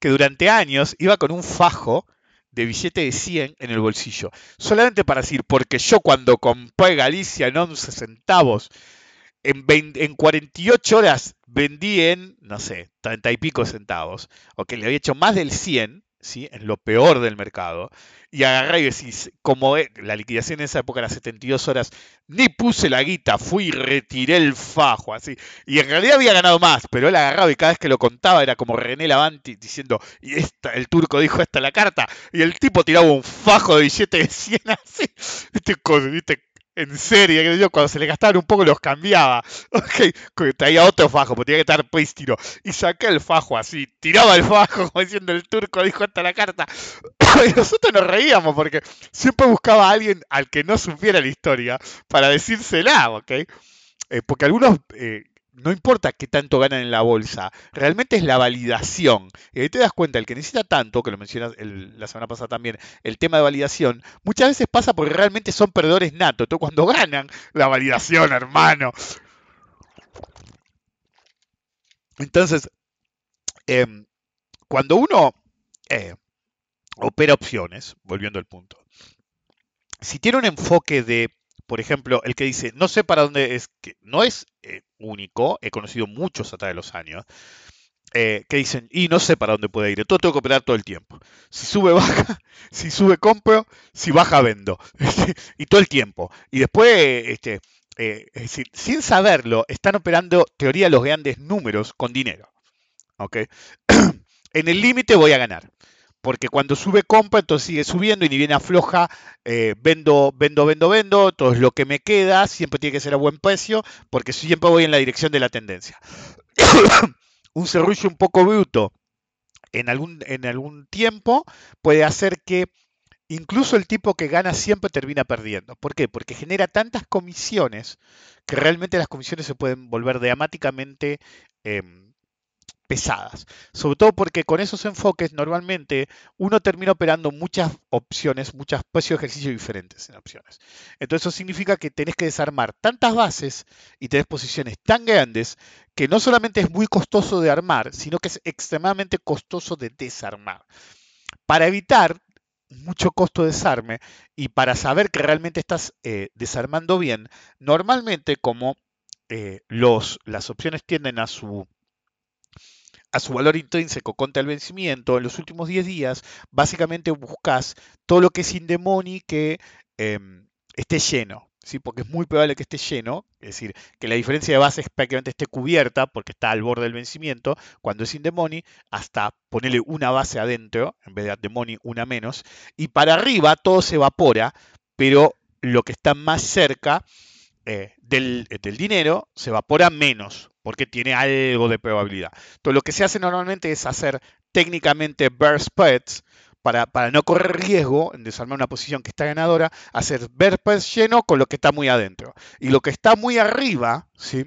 que durante años iba con un fajo de billete de 100 en el bolsillo. Solamente para decir, porque yo cuando compré Galicia en 11 centavos, en, 20, en 48 horas vendí en, no sé, 30 y pico centavos, o que le había hecho más del 100, ¿sí? en lo peor del mercado, y agarré y decís, como la liquidación en esa época era 72 horas, ni puse la guita, fui y retiré el fajo, así. Y en realidad había ganado más, pero él agarraba y cada vez que lo contaba era como René Lavanti diciendo, y esta, el turco dijo esta la carta, y el tipo tiraba un fajo de billete de 100 *laughs* así, ¿viste? ¿viste? En serie, cuando se le gastaban un poco los cambiaba. *laughs* Ok, traía otro fajo, porque tenía que estar prístino. Y saqué el fajo así, tiraba el fajo, *laughs* como diciendo el turco, dijo hasta la carta. *coughs* y nosotros nos reíamos porque siempre buscaba a alguien al que no supiera la historia para decírsela, ¿ok? Eh, porque algunos eh, no importa qué tanto ganan en la bolsa, realmente es la validación. Y ahí te das cuenta, el que necesita tanto, que lo mencionas la semana pasada también, el tema de validación, muchas veces pasa porque realmente son perdedores natos. Entonces cuando ganan, la validación, hermano. Entonces, em, cuando uno eh, opera opciones, volviendo al punto, si tiene un enfoque de por ejemplo, el que dice, no sé para dónde es, que no es eh, único, he conocido muchos a de los años, eh, que dicen, y no sé para dónde puede ir, todo tengo que operar todo el tiempo. Si sube, *laughs* baja, si sube, compro, si baja, vendo. *laughs* y todo el tiempo. Y después, este, eh, es decir, sin saberlo, están operando teoría los grandes números con dinero. ¿ok? *clears throat* en el límite voy a ganar porque cuando sube compra, entonces sigue subiendo y ni bien afloja, eh, vendo, vendo, vendo, vendo, todo lo que me queda siempre tiene que ser a buen precio, porque siempre voy en la dirección de la tendencia. *coughs* un serrullo un poco bruto en algún, en algún tiempo puede hacer que incluso el tipo que gana siempre termina perdiendo. ¿Por qué? Porque genera tantas comisiones que realmente las comisiones se pueden volver dramáticamente... Em, pesadas. Sobre todo porque con esos enfoques normalmente uno termina operando muchas opciones, muchos precios de ejercicio diferentes en opciones. Entonces eso significa que tenés que desarmar tantas bases y tenés posiciones tan grandes que no solamente es muy costoso de armar, sino que es extremadamente costoso de desarmar. Para evitar mucho costo de desarme y para saber que realmente estás eh, desarmando bien, normalmente como eh, las opciones tienden a su a su valor intrínseco contra el vencimiento, en los últimos 10 días, básicamente buscas todo lo que es in the money que em, esté lleno. ¿sí? Porque es muy probable que esté lleno, es decir, que la diferencia de base prácticamente esté cubierta porque está al borde del vencimiento, cuando es in the money, hasta ponerle una base adentro, en vez de the money una menos, y para arriba todo se evapora, pero lo que está más cerca eh, del, del dinero se evapora menos porque tiene algo de probabilidad. Entonces, lo que se hace normalmente es hacer técnicamente bear spreads para, para, no correr riesgo en desarmar una posición que está ganadora, hacer bear spreads lleno con lo que está muy adentro. Y lo que está muy arriba, ¿sí?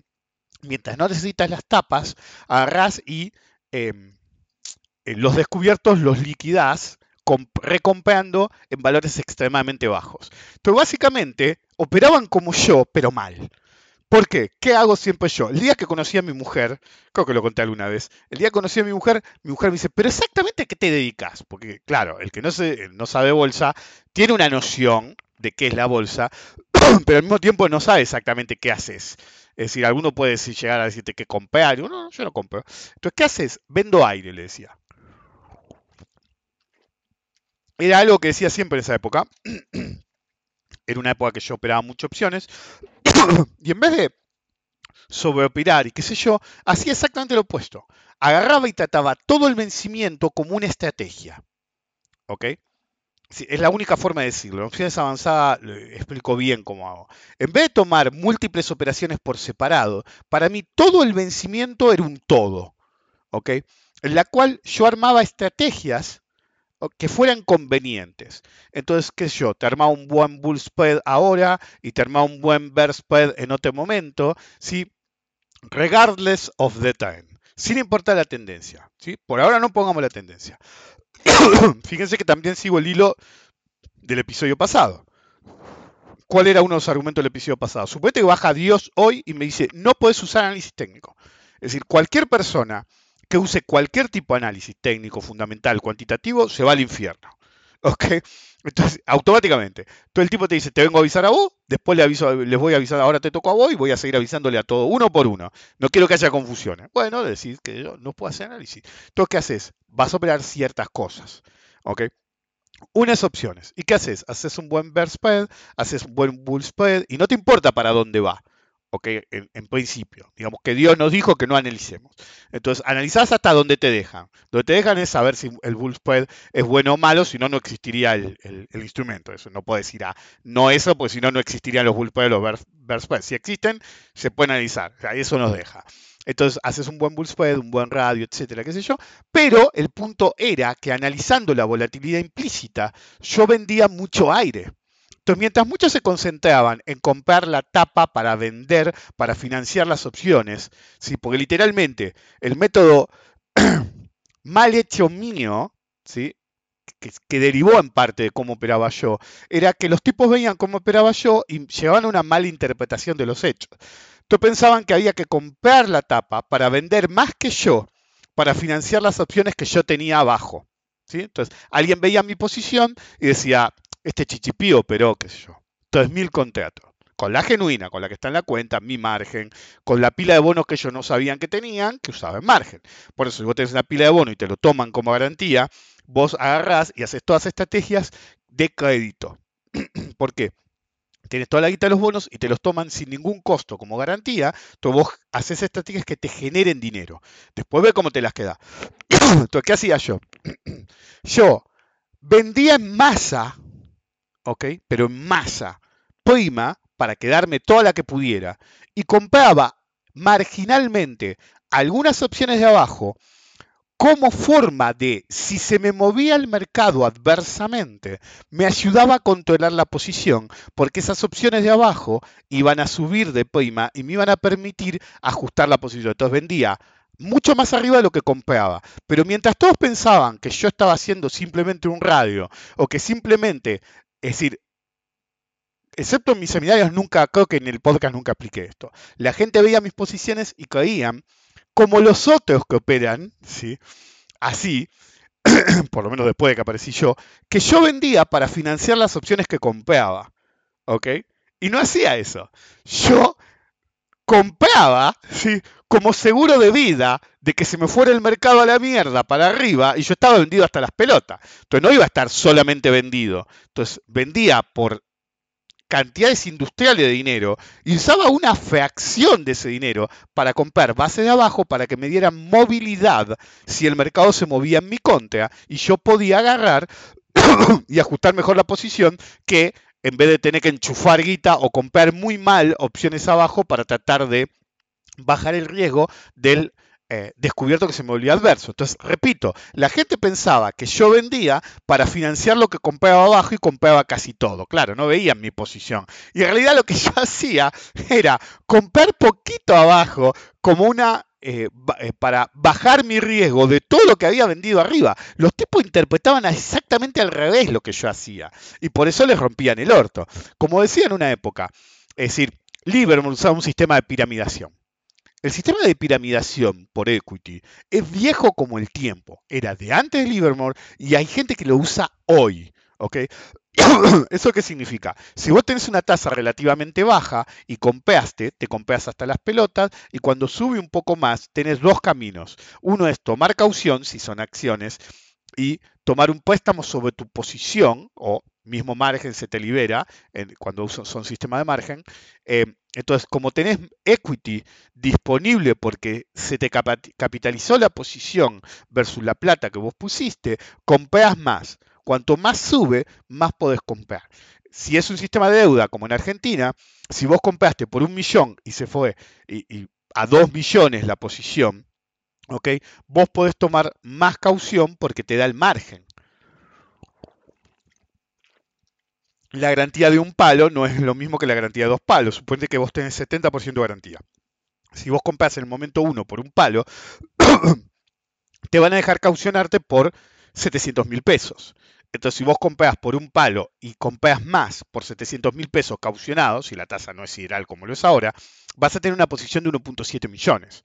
mientras no necesitas las tapas, agarrás y em, los descubiertos los liquidás recomprando en valores extremadamente bajos. Entonces, básicamente, operaban como yo, pero mal. ¿Por qué? ¿Qué hago siempre yo? El día que conocí a mi mujer, creo que lo conté alguna vez, el día que conocí a mi mujer, mi mujer me dice, pero exactamente a qué te dedicas? Porque, claro, el que no, sabe bolsa tiene una noción de qué es la bolsa, *clears throat* pero al mismo tiempo no sabe exactamente qué haces. Es decir, alguno puede llegar a decirte que comprar, y no, yo no compro. Entonces, ¿qué haces? Vendo aire, le decía. Era algo que decía siempre en esa época. *clears throat* Era una época que yo operaba muchas opciones. *coughs* y en vez de sobreoperar y qué sé yo, hacía exactamente lo opuesto. Agarraba y trataba todo el vencimiento como una estrategia. ¿Ok? es la única forma de decirlo. En opciones avanzadas explico bien cómo hago. En vez de tomar múltiples operaciones por separado, para mí todo el vencimiento era un todo. ¿Ok? En la cual yo armaba estrategias que fueran convenientes. Entonces, qué sé yo, te armaba un buen bull spread ahora y te armaba un buen bear spread en otro momento, ¿sí? regardless of the time, sin importar la tendencia. ¿sí? Por ahora no pongamos la tendencia. *coughs* Fíjense que también sigo el hilo del episodio pasado. ¿Cuál era uno de los argumentos del episodio pasado? Suponete que baja Dios hoy y me dice, no puedes usar análisis técnico. Es decir, cualquier persona que use cualquier tipo de análisis técnico, fundamental, cuantitativo, se va al infierno. *laughs* ¿Ok? Entonces, automáticamente, todo el tipo te dice, te vengo a avisar a vos, después le aviso, les voy a avisar, ahora te toco a vos y voy a seguir avisándole a todo, uno por uno. No quiero que haya confusiones. Bueno, decís que yo no puedo hacer análisis. Entonces, ¿qué haces? Vas a operar ciertas cosas. ¿Ok? Unas opciones. ¿Y qué haces? Haces un buen bear spread, haces un buen bull spread y no te importa para dónde va. ¿Ok? En, principio. Digamos que Dios nos dijo que no analicemos. Entonces, analizás hasta donde te dejan. Donde te dejan es saber si el bull spread es bueno o malo, si no, no existiría el, instrumento. Eso no puedes decir, ah, no eso, porque si no, no existirían los bull spread o bear spread. Si existen, se pueden analizar. Eso nos deja. Entonces haces un buen bull spread, un buen radio, etcétera, qué sé yo. Pero el punto era que analizando la volatilidad implícita, yo vendía mucho aire. Entonces, mientras muchos se concentraban en comprar la tapa para vender, para financiar las opciones, ¿sí? porque literalmente el método *clears throat* mal hecho mío, ¿sí? que, derivó en parte de cómo operaba yo, era que los tipos veían cómo operaba yo y llevaban una mala interpretación de los hechos. Entonces pensaban que había que comprar la tapa para vender más que yo, para financiar las opciones que yo tenía abajo. ¿sí? Entonces, alguien veía mi posición y decía, este chichipío pero qué sé yo, 3.000 contratos. Con la genuina, con la que está en la cuenta, mi margen, con la pila de bonos que ellos no sabían que tenían, que usaban margen. Por eso, si vos tenés una pila de bonos y te lo toman como garantía, vos agarrás y haces todas estrategias de crédito. *clears throat* ¿Por qué? Tienes toda la guita de los bonos y te los toman sin ningún costo como garantía. Entonces vos haces estrategias que te generen dinero. Después ve cómo te las queda. *clears throat* Entonces, ¿qué hacía yo? *clears throat* Yo vendía en masa ¿ok? Pero en masa, prima, para quedarme toda la que pudiera, y compraba marginalmente algunas opciones de abajo como forma de, si se me movía el mercado adversamente, me ayudaba a controlar la posición, porque esas opciones de abajo iban a subir de prima y me iban a permitir ajustar la posición. Entonces vendía mucho más arriba de lo que compraba. Pero mientras todos pensaban que yo estaba haciendo simplemente un radio o que simplemente es decir, excepto en mis seminarios, nunca, creo que en el podcast nunca apliqué esto. La gente veía mis posiciones y creían, como los otros que operan, ¿sí? así, *clears throat* por lo menos después de que aparecí yo, que yo vendía para financiar las opciones que compraba. ¿Ok? Y no hacía eso. Yo compraba, ¿sí? Como seguro de vida de que se me fuera el mercado a la mierda para arriba y yo estaba vendido hasta las pelotas. Entonces no iba a estar solamente vendido. Entonces vendía por cantidades industriales de dinero y usaba una fracción de ese dinero para comprar base de abajo para que me dieran movilidad si el mercado se movía en mi contra y yo podía agarrar *coughs* y ajustar mejor la posición que en vez de tener que enchufar guita o comprar muy mal opciones abajo para tratar de bajar el riesgo del eh, descubierto que se me volvía adverso. Entonces, repito, la gente pensaba que yo vendía para financiar lo que compraba abajo y compraba casi todo. Claro, no veían mi posición. Y en realidad lo que yo *laughs* hacía era comprar poquito abajo como una eh, eh, para bajar mi riesgo de todo lo que había vendido arriba. Los tipos interpretaban exactamente al revés lo que yo hacía. Y por eso les rompían el orto. Como decía en una época, es decir, Livermore usaba un sistema de piramidación. El sistema de piramidación por equity es viejo como el tiempo. Era de antes de Livermore y hay gente que lo usa hoy. *coughs* ¿Eso qué significa? Si vos tenés una tasa relativamente baja y compraste, te compraste hasta las pelotas y cuando sube un poco más tenés dos caminos. Uno es tomar caución, si son acciones, y tomar un préstamo sobre tu posición o mismo margen se te libera cuando son sistemas de margen. Eh, entonces, como tenés equity disponible porque se te capitalizó la posición versus la plata que vos pusiste, compras más. Cuanto más sube, más podés comprar. Si es un sistema de deuda como en Argentina, si vos compraste por un millón y se fue y, a dos millones la posición, vos podés tomar más caución porque te da el margen. La garantía de un palo no es lo mismo que la garantía de dos palos. Supone que vos tenés 70% de garantía. Si vos compras en el momento uno por un palo, *clears throat* te van a dejar caucionarte por 700 mil pesos. Entonces, si vos compras por un palo y compras más por 700 mil pesos caucionados, si la tasa no es ideal como lo es ahora, vas a tener una posición de 1.7 millones.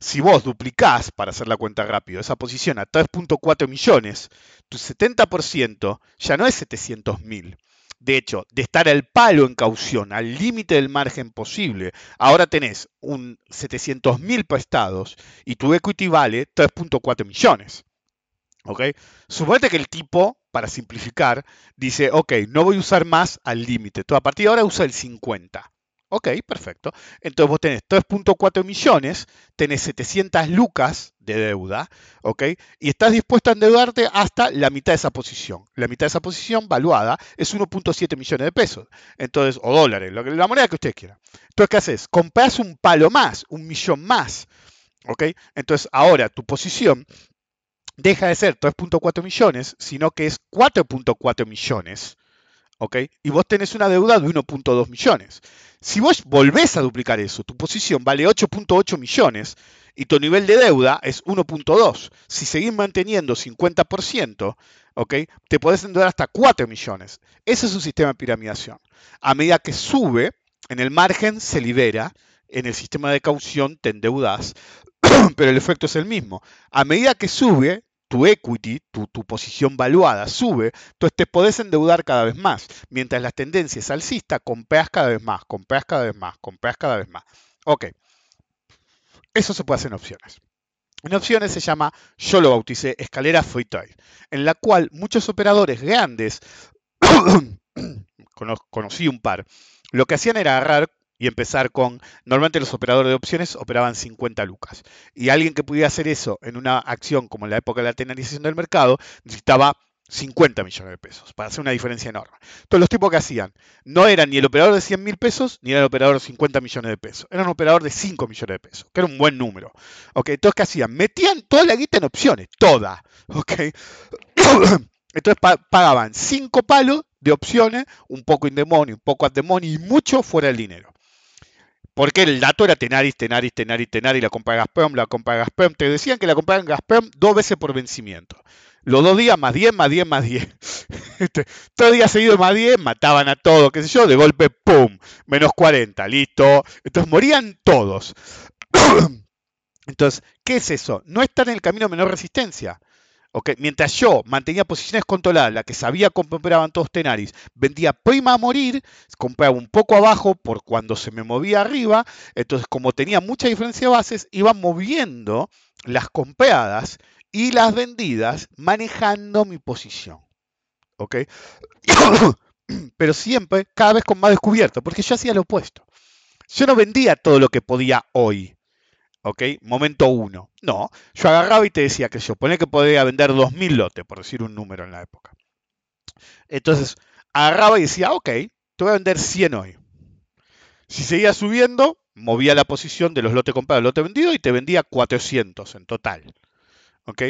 Si vos duplicás, para hacer la cuenta rápido, esa posición a 3.4 millones, tu 70% ya no es 700 mil, de hecho, de estar al palo en caución, al límite del margen posible, ahora tenés un 700 mil prestados y tu equity vale 3.4 millones. ¿Ok? Suponete que el tipo, para simplificar, dice, ok, no voy a usar más al límite. A partir de ahora usa el 50. Ok, perfecto. Entonces vos tenés 3.4 millones, tenés 700 lucas de deuda, ¿ok? Y estás dispuesto a endeudarte hasta la mitad de esa posición. La mitad de esa posición valuada es 1.7 millones de pesos, entonces, o dólares, la moneda que ustedes quieran. Entonces, ¿qué haces? Comprás un palo más, un millón más, ¿ok? Entonces, ahora tu posición deja de ser 3.4 millones, sino que es 4.4 millones, ¿ok? Y vos tenés una deuda de 1.2 millones. Si vos volvés a duplicar eso, tu posición vale 8.8 millones y tu nivel de deuda es 1.2. Si seguís manteniendo 50%, ¿ok? te podés endeudar hasta 4 millones. Ese es un sistema de piramidación. A medida que sube, en el margen se libera, en el sistema de caución te endeudas, *clears throat* pero el efecto es el mismo. A medida que sube, tu equity, tu, posición valuada sube, entonces te podés endeudar cada vez más. Mientras las tendencias alcista, compras cada vez más, compras cada vez más, compras cada vez más. Ok. Eso se puede hacer en opciones. En opciones se llama, yo lo bauticé, escalera trade, en la cual muchos operadores grandes, *coughs* conocí un par, lo que hacían era agarrar y empezar con, normalmente los operadores de opciones operaban 50 lucas. Y alguien que pudiera hacer eso en una acción como en la época de la tenarización del mercado, necesitaba 50 millones de pesos para hacer una diferencia enorme. Entonces los tipos que hacían no eran ni el operador de 100 mil pesos ni el operador de 50 millones de pesos. Era un operador de 5 millones de pesos, que era un buen número. Entonces, ¿qué hacían? Metían toda la guita en opciones, toda. *coughs* Entonces pagaban 5 palos de opciones, un poco in the money, un poco at the money y mucho fuera del dinero. Porque el dato era Tenaris, Tenaris, Tenaris, Tenaris, la compra de la compra de. Te decían que la compraban Gazprom dos veces por vencimiento. Los dos días más 10, más 10, más 10. *laughs* Este, todo días seguidos más 10, mataban a todos, qué sé yo, de golpe, ¡pum! Menos 40, listo. Entonces morían todos. *clears throat* Entonces, ¿qué es eso? No estar en el camino menor resistencia. Mientras yo mantenía posiciones controladas, la que sabía cómo operaban todos Tenaris, vendía prima a morir, compraba un poco abajo por cuando se me movía arriba, entonces como tenía mucha diferencia de bases, iba moviendo las compradas y las vendidas manejando mi posición. ¿Ok? *coughs* Pero siempre, cada vez con más descubierto, porque yo hacía lo opuesto. Yo no vendía todo lo que podía hoy. ¿Ok? Momento uno. No, yo agarraba y te decía que yo ponía que podía vender 2.000 lotes, por decir un número en la época. Entonces, agarraba y decía, ok, te voy a vender 100 hoy. Si seguía subiendo, movía la posición de los lotes comprados, lotes vendidos y te vendía 400 en total. ¿ok?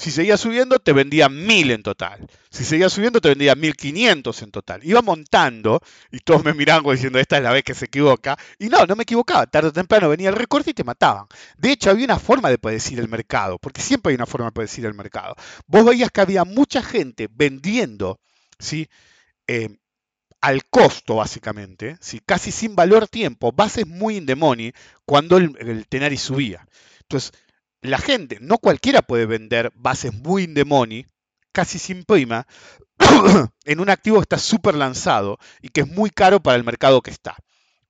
Si seguía subiendo, te vendía 1000 en total. Si seguía subiendo, te vendía 1500 en total. Iba montando y todos me miraban diciendo, esta es la vez que se equivoca. Y no, no me equivocaba. Tarde o temprano venía el recorte y te mataban. De hecho, había una forma de predecir el mercado, porque siempre hay una forma de predecir el mercado. Vos veías que había mucha gente vendiendo, ¿sí? Eh, al costo, básicamente, ¿sí? casi sin valor tiempo, bases muy in the cuando el, el Tenari subía. Entonces, la gente, no cualquiera puede vender bases muy in the money, casi sin prima, *coughs* en un activo que está súper lanzado y que es muy caro para el mercado que está.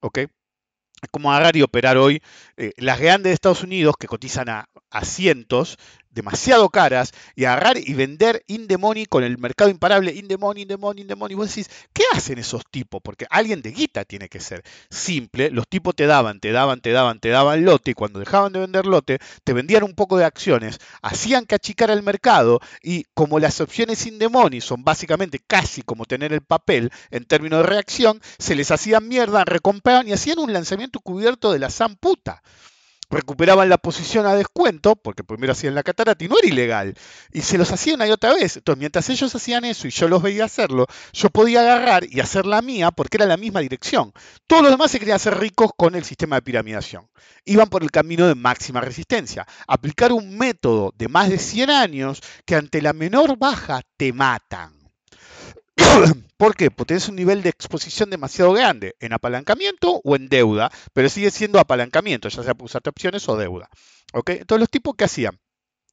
¿ok? Es como agarrar y operar hoy eh, las grandes de Estados Unidos que cotizan a, a cientos demasiado caras y agarrar y vender in the money con el mercado imparable, in the money, in. Vos decís, ¿qué hacen esos tipos? Porque alguien de guita tiene que ser simple. Los tipos te daban, te daban, te daban, te daban lote y cuando dejaban de vender lote, te vendían un poco de acciones, hacían que achicara el mercado y como las opciones in the money son básicamente casi como tener el papel en términos de reacción, se les hacían mierda, recompraban y hacían un lanzamiento cubierto de la zamputa recuperaban la posición a descuento, porque primero hacían la catarata y no era ilegal, y se los hacían una y otra vez. Entonces, mientras ellos hacían eso y yo los veía hacerlo, yo podía agarrar y hacer la mía porque era la misma dirección. Todos los demás se querían hacer ricos con el sistema de piramidación. Iban por el camino de máxima resistencia. Aplicar un método de más de 100 años que ante la menor baja te matan. *clears throat* ¿Por qué? Porque tenés un nivel de exposición demasiado grande en apalancamiento o en deuda, pero sigue siendo apalancamiento, ya sea por usarte opciones o deuda. ¿Ok? Entonces los tipos que hacían,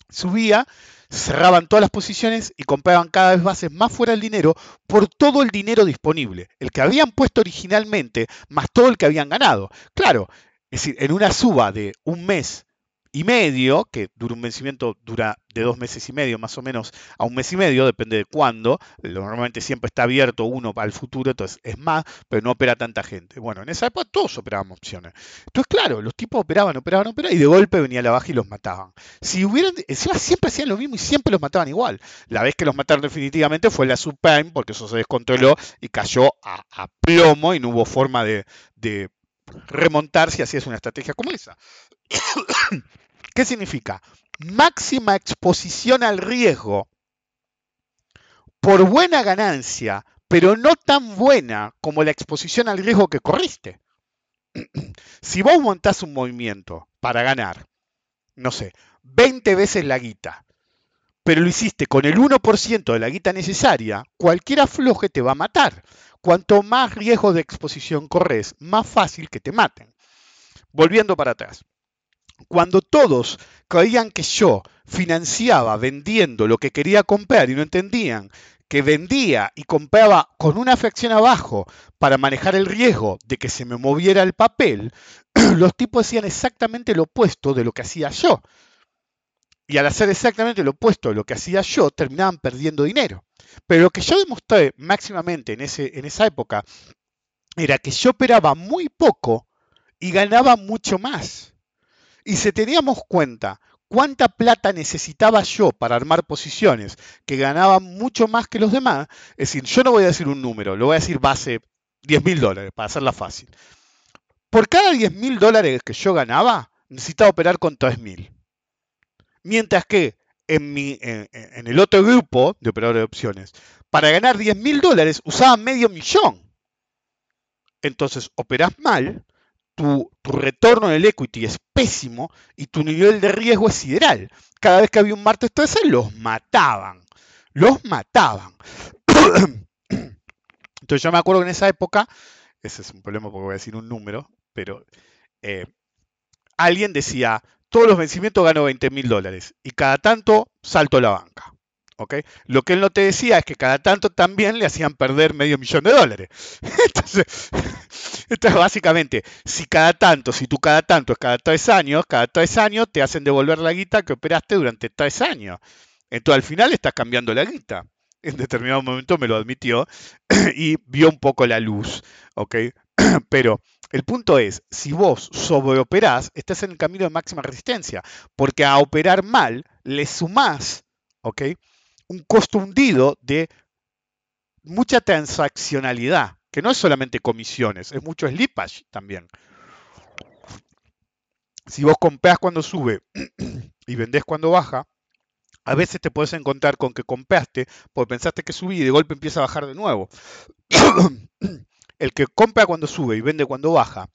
subía, cerraban todas las posiciones y compraban cada vez bases más fuera del dinero por todo el dinero disponible, el que habían puesto originalmente, más todo el que habían ganado. Claro, es decir, en una suba de un mes y medio, que dura un vencimiento, dura de dos meses y medio más o menos a un mes y medio, depende de cuándo. Normalmente siempre está abierto uno el futuro, entonces es más, pero no opera tanta gente. Bueno, en esa época todos operaban opciones. Entonces, claro, los tipos operaban, operaban, operaban y de golpe venía la baja y los mataban. Si hubieran, encima siempre hacían lo mismo y siempre los mataban igual. La vez que los mataron definitivamente fue la Supreme, porque eso se descontroló y cayó a, plomo y no hubo forma de, de remontar si hacías una estrategia como esa. ¿Qué significa? Máxima exposición al riesgo por buena ganancia, pero no tan buena como la exposición al riesgo que corriste. *clears throat* Si vos montás un movimiento para ganar, no sé, 20 veces la guita, pero lo hiciste con el 1% de la guita necesaria, cualquier afloje te va a matar. Cuanto más riesgo de exposición corres, más fácil que te maten. Volviendo para atrás. Cuando todos creían que yo financiaba vendiendo lo que quería comprar y no entendían que vendía y compraba con una fracción abajo para manejar el riesgo de que se me moviera el papel, *clears throat* los tipos hacían exactamente lo opuesto de lo que hacía yo. Y al hacer exactamente lo opuesto de lo que hacía yo, terminaban perdiendo dinero. Pero lo que yo demostré máximamente en, en esa época era que yo operaba muy poco y ganaba mucho más. Y si teníamos cuenta cuánta plata necesitaba yo para armar posiciones que ganaban mucho más que los demás, es decir, yo no voy a decir un número, lo voy a decir base 10 mil dólares, para hacerla fácil. Por cada 10 mil dólares que yo ganaba, necesitaba operar con 3 mil. Mientras que en, el otro grupo de operadores de opciones, para ganar 10 mil dólares usaban medio millón. Entonces, operás mal, tu, tu, retorno en el equity es pésimo y tu nivel de riesgo es sideral. Cada vez que había un martes 13 los mataban. Los mataban. *coughs* Entonces yo me acuerdo que en esa época, ese es un problema porque voy a decir un número, pero eh, alguien decía, todos los vencimientos gano 20 mil dólares y cada tanto salto la banca. Lo que él no te decía es que cada tanto también le hacían perder medio millón de dólares. *laughs* Entonces, *laughs* entonces, básicamente, si cada tanto, si tú cada tanto es cada tres años, cada tres años te hacen devolver la guita que operaste durante tres años. Entonces al final estás cambiando la guita. En determinado momento me lo admitió *clears throat* y vio un poco la luz. ¿ok? *clears throat* Pero el punto es, si vos sobreoperás, estás en el camino de máxima resistencia, porque a operar mal le sumás ¿ok? Un costo hundido de mucha transaccionalidad, que no es solamente comisiones, es mucho slippage también. Si vos comprás cuando sube y vendés cuando baja, a veces te puedes encontrar con que compraste porque pensaste que subía y de golpe empieza a bajar de nuevo. *coughs* El que compra cuando sube y vende cuando baja,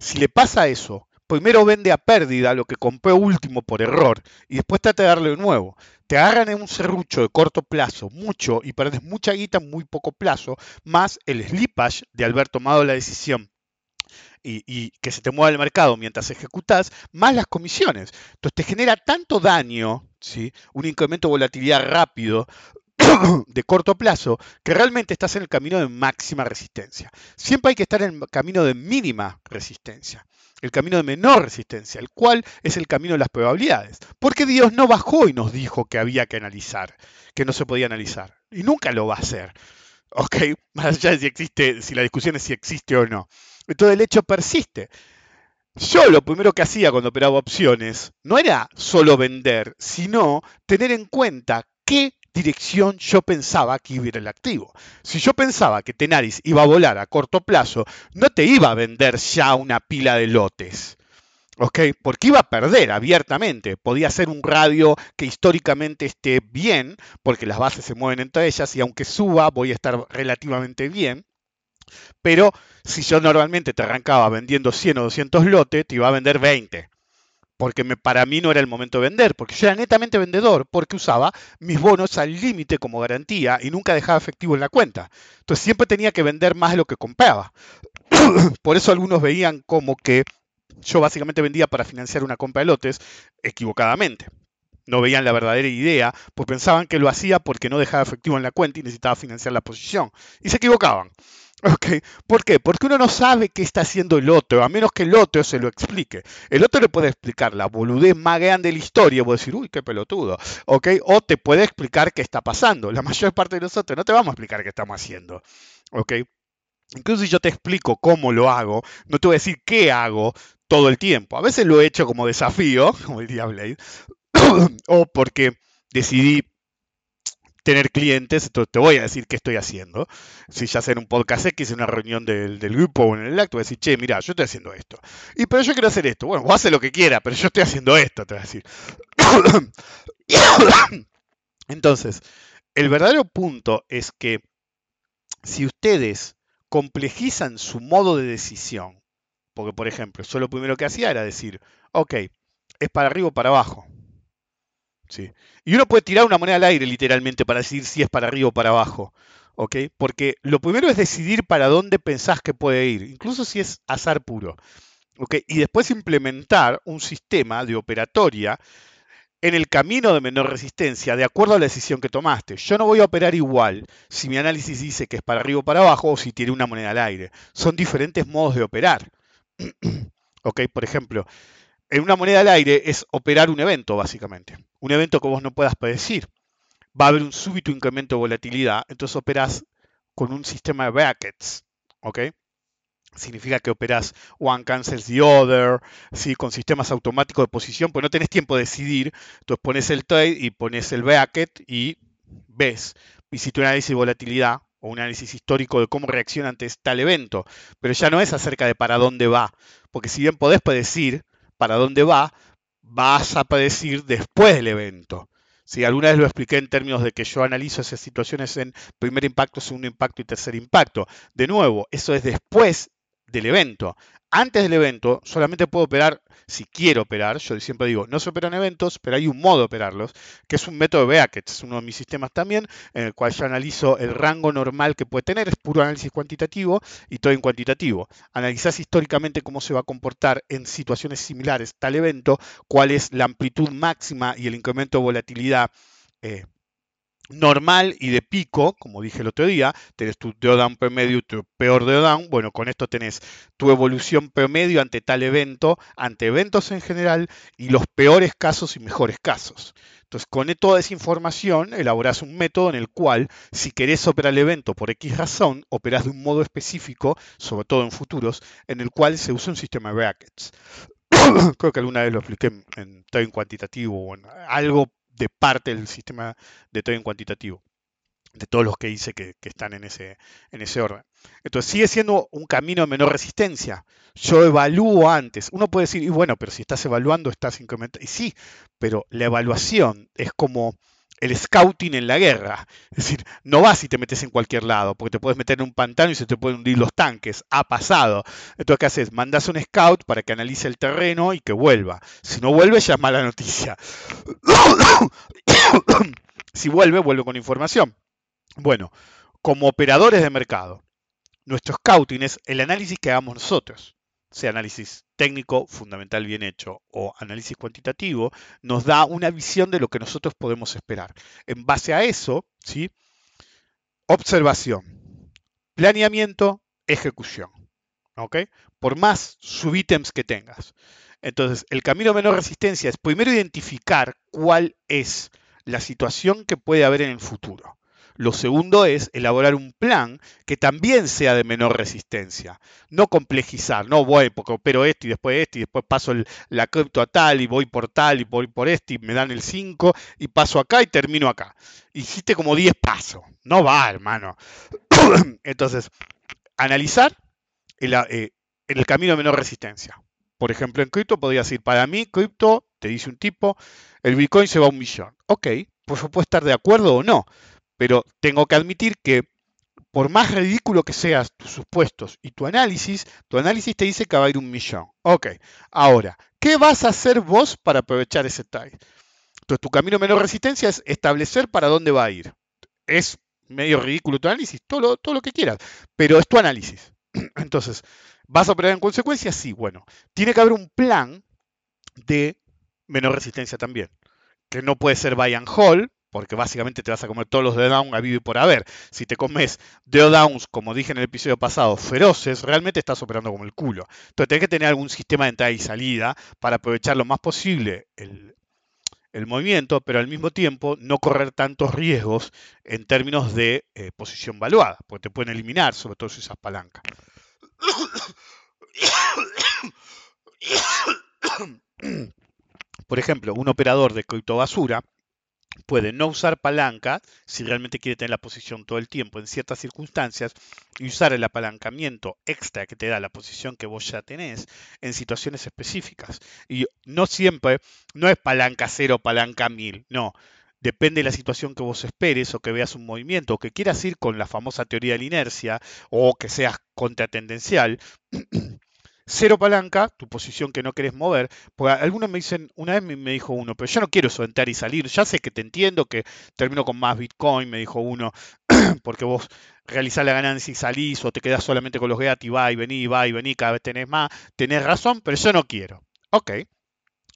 si le pasa eso, primero vende a pérdida lo que compró último por error y después trata de darle de nuevo. Te agarran en un serrucho de corto plazo, mucho, y perdes mucha guita en muy poco plazo, más el slippage de haber tomado la decisión y, que se te mueva el mercado mientras ejecutas, más las comisiones. Entonces te genera tanto daño, ¿sí? un incremento de volatilidad rápido, *coughs* de corto plazo, que realmente estás en el camino de máxima resistencia. Siempre hay que estar en el camino de mínima resistencia el camino de menor resistencia, el cual es el camino de las probabilidades. Porque Dios no bajó y nos dijo que había que analizar, que no se podía analizar. Y nunca lo va a hacer. ¿Ok? *laughs* Más allá de si existe, si la discusión es si existe o no. Entonces el hecho persiste. Yo lo primero que hacía cuando operaba opciones no era solo vender, sino tener en cuenta qué dirección yo pensaba que iba a ir el activo. Si yo pensaba que Tenaris iba a volar a corto plazo, no te iba a vender ya una pila de lotes. ¿ok? Porque iba a perder abiertamente. Podía ser un radio que históricamente esté bien, porque las bases se mueven entre ellas y aunque suba voy a estar relativamente bien. Pero si yo normalmente te arrancaba vendiendo 100 o 200 lotes, te iba a vender 20 porque para mí no era el momento de vender, porque yo era netamente vendedor, porque usaba mis bonos al límite como garantía y nunca dejaba efectivo en la cuenta. Entonces siempre tenía que vender más de lo que compraba. *clears throat* Por eso algunos veían como que yo básicamente vendía para financiar una compra de lotes equivocadamente. No veían la verdadera idea, pues pensaban que lo hacía porque no dejaba efectivo en la cuenta y necesitaba financiar la posición. Y se equivocaban. ¿Por qué? Porque uno no sabe qué está haciendo el otro, a menos que el otro se lo explique. El otro le puede explicar la boludez más grande de la historia, vos decir, uy, qué pelotudo, ¿ok? O te puede explicar qué está pasando. La mayor parte de nosotros no te vamos a explicar qué estamos haciendo, ¿ok? Incluso si yo te explico cómo lo hago, no te voy a decir qué hago todo el tiempo. A veces lo he hecho como desafío, *laughs* como diría Blade, *coughs* o porque decidí tener clientes, entonces te voy a decir qué estoy haciendo. Si ya sea en un podcast X, en una reunión del, grupo o en el acto, voy a decir, che, mira, yo estoy haciendo esto. Y pero yo quiero hacer esto. Bueno, vos haces lo que quieras, pero yo estoy haciendo esto, te voy a decir. *coughs* Entonces, el verdadero punto es que si ustedes complejizan su modo de decisión, porque por ejemplo, yo lo primero que hacía era decir, ok, es para arriba o para abajo. Y uno puede tirar una moneda al aire literalmente para decidir si es para arriba o para abajo. ¿ok? Porque lo primero es decidir para dónde pensás que puede ir, incluso si es azar puro. ¿ok? Y después implementar un sistema de operatoria en el camino de menor resistencia, de acuerdo a la decisión que tomaste. Yo no voy a operar igual si mi análisis dice que es para arriba o para abajo o si tiene una moneda al aire. Son diferentes modos de operar. *clears throat* ¿Ok? Por ejemplo, en una moneda al aire es operar un evento, básicamente. Un evento que vos no puedas predecir. Va a haber un súbito incremento de volatilidad, entonces operas con un sistema de brackets. ¿Ok? Significa que operas one cancels the other, ¿sí? con sistemas automáticos de posición, pues no tenés tiempo de decidir. Entonces pones el trade y pones el bracket y ves. Si tu análisis de volatilidad o un análisis histórico de cómo reacciona ante tal evento, pero ya no es acerca de para dónde va, porque si bien podés predecir, para dónde va, vas a predecir después del evento. Si alguna vez lo expliqué en términos de que yo analizo esas situaciones en primer impacto, segundo impacto y tercer impacto. De nuevo, eso es después del evento. Antes del evento solamente puedo operar si quiero operar. Yo siempre digo, no se operan eventos, pero hay un modo de operarlos, que es un método de Beackett, es uno de mis sistemas también, en el cual yo analizo el rango normal que puede tener, es puro análisis cuantitativo y todo en cuantitativo. Analizás históricamente cómo se va a comportar en situaciones similares tal evento, cuál es la amplitud máxima y el incremento de volatilidad. Eh, normal y de pico, como dije el otro día, tenés tu drawdown promedio y tu peor drawdown, bueno, con esto tenés tu evolución promedio ante tal evento, ante eventos en general y los peores casos y mejores casos. Entonces, con toda esa información, elaborás un método en el cual, si querés operar el evento por X razón, operás de un modo específico, sobre todo en futuros, en el cual se usa un sistema de brackets. *coughs* Creo que alguna vez lo expliqué en trading cuantitativo o en algo de parte del sistema de trading cuantitativo, de todos los que hice que, están en ese, en ese orden. Entonces sigue siendo un camino de menor resistencia. Yo evalúo antes. Uno puede decir, y bueno, pero si estás evaluando, estás incrementando. Y sí, pero la evaluación es como el scouting en la guerra. Es decir, no vas y te metes en cualquier lado, porque te puedes meter en un pantano y se te pueden hundir los tanques. Ha pasado. Entonces, ¿qué haces? Mandas un scout para que analice el terreno y que vuelva. Si no vuelve, ya es mala noticia. *coughs* si vuelve, vuelve con información. Bueno, como operadores de mercado, nuestro scouting es el análisis que hagamos nosotros sea análisis técnico, fundamental bien hecho, o análisis cuantitativo, nos da una visión de lo que nosotros podemos esperar. En base a eso, ¿sí? observación, planeamiento, ejecución. ¿ok? Por más subítems que tengas. Entonces, el camino menor resistencia es primero identificar cuál es la situación que puede haber en el futuro. Lo segundo es elaborar un plan que también sea de menor resistencia. No complejizar, no voy porque opero esto y después esto y después paso la cripto a tal y voy por tal y voy por este y me dan el 5 y paso acá y termino acá. Hiciste como 10 pasos. No va, hermano. *clears throat* Entonces, analizar eh, en el camino de menor resistencia. Por ejemplo, en cripto podría decir, para mí, cripto, te dice un tipo, el Bitcoin se va a un millón. Ok, pues yo puedo estar de acuerdo o no, pero tengo que admitir que por más ridículo que sean tus supuestos y tu análisis, tu análisis te dice que va a ir un millón. Ok, ahora, ¿qué vas a hacer vos para aprovechar ese trade? Entonces, tu camino menor resistencia es establecer para dónde va a ir. Es medio ridículo tu análisis, todo lo, todo lo que quieras, pero es tu análisis. *clears throat* Entonces, ¿vas a operar en consecuencia? Sí, bueno, tiene que haber un plan de menor resistencia también, que no puede ser buy and hold, porque básicamente te vas a comer todos los drawdowns a vivo y por haber. Si te comes drawdowns, como dije en el episodio pasado, feroces, realmente estás operando como el culo. Entonces tenés que tener algún sistema de entrada y salida para aprovechar lo más posible el, movimiento, pero al mismo tiempo no correr tantos riesgos en términos de eh, posición valuada, porque te pueden eliminar, sobre todo si usas palanca. *coughs* Por ejemplo, un operador de criptobasura puede no usar palanca si realmente quiere tener la posición todo el tiempo en ciertas circunstancias y usar el apalancamiento extra que te da la posición que vos ya tenés en situaciones específicas. Y no siempre, no es palanca cero, palanca mil, no. Depende de la situación que vos esperes o que veas un movimiento o que quieras ir con la famosa teoría de la inercia o que seas contratendencial. *clears throat* Cero palanca, tu posición que no querés mover. Porque algunos me dicen, una vez me dijo uno, pero yo no quiero eso entrar y salir. Ya sé que te entiendo, que termino con más Bitcoin, me dijo uno, *clears throat* porque vos realizás la ganancia y salís o te quedás solamente con los GAT y va y vení, va y vení, cada vez tenés más. Tenés razón, pero yo no quiero. Ok.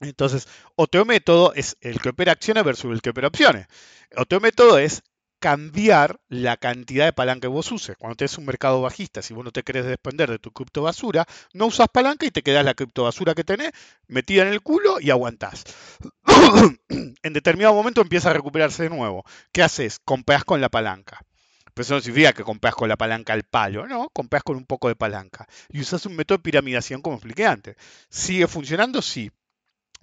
Entonces, otro método es el que opera acciones versus el que opera opciones. Otro método es cambiar la cantidad de palanca que vos uses. Cuando tenés un mercado bajista, si vos no te querés despender de tu criptobasura, no usas palanca y te quedás la criptobasura que tenés metida en el culo y aguantás. *coughs* en determinado momento empieza a recuperarse de nuevo. ¿Qué haces? Compras con la palanca. Pero eso no significa que compras con la palanca al palo, no, compras con un poco de palanca. Y usas un método de piramidación como expliqué antes. ¿Sigue funcionando? Sí.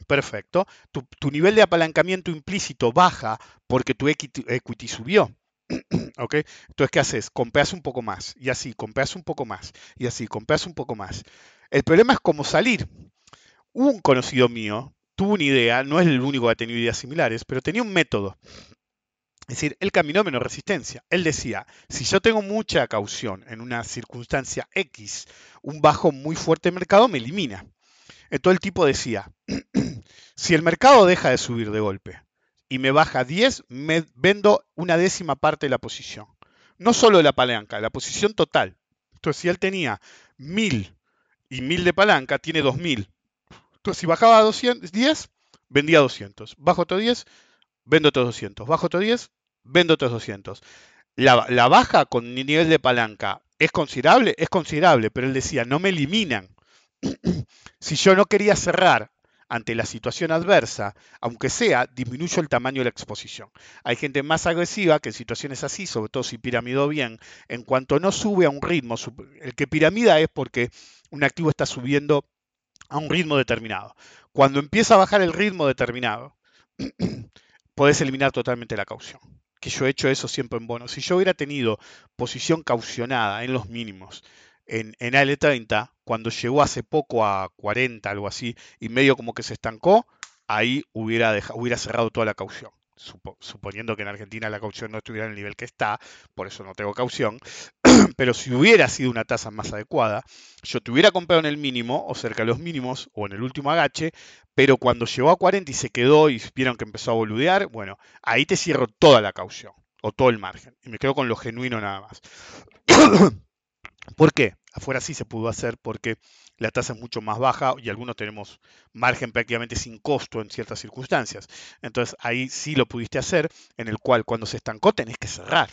Perfecto. Tu, nivel de apalancamiento implícito baja porque tu equity, subió. *clears throat* ¿Ok? Entonces, ¿qué haces? Compras un poco más, y así, compras un poco más, y así, compras un poco más. El problema es cómo salir. Un conocido mío tuvo una idea, no es el único que ha tenido ideas similares, pero tenía un método. Es decir, él caminó menos resistencia. Él decía, si yo tengo mucha caución en una circunstancia X, un bajo muy fuerte de mercado me elimina. Entonces el tipo decía, *clears throat* si el mercado deja de subir de golpe y me baja 10, me vendo una décima parte de la posición. No solo de la palanca, la posición total. Entonces, si él tenía 1000 y 1000 de palanca, tiene 2000. Entonces, si bajaba a 10, vendía 200. Bajo otro 10, vendo otros 200. Bajo otro 10, vendo otros 200. La, la baja con nivel de palanca es considerable, es considerable, pero él decía, no me eliminan. *clears throat* si yo no quería cerrar ante la situación adversa, aunque sea, disminuyo el tamaño de la exposición. Hay gente más agresiva que en situaciones así, sobre todo si piramidó bien, en cuanto no sube a un ritmo, el que piramida es porque un activo está subiendo a un ritmo determinado. Cuando empieza a bajar el ritmo determinado, *clears throat* puedes eliminar totalmente la caución. Que yo he hecho eso siempre en bonos. Si yo hubiera tenido posición caucionada en los mínimos en, en AL30, cuando llegó hace poco a 40, algo así, y medio como que se estancó, ahí hubiera, cerrado toda la caución. suponiendo que en Argentina la caución no estuviera en el nivel que está, por eso no tengo caución, *clears throat* pero si hubiera sido una tasa más adecuada, yo te hubiera comprado en el mínimo o cerca de los mínimos o en el último agache, pero cuando llegó a 40 y se quedó y vieron que empezó a boludear, bueno, ahí te cierro toda la caución o todo el margen y me quedo con lo genuino nada más. *clears throat* ¿Por qué? Afuera sí se pudo hacer porque la tasa es mucho más baja y algunos tenemos margen prácticamente sin costo en ciertas circunstancias. Entonces ahí sí lo pudiste hacer, en el cual cuando se estancó tenés que cerrar.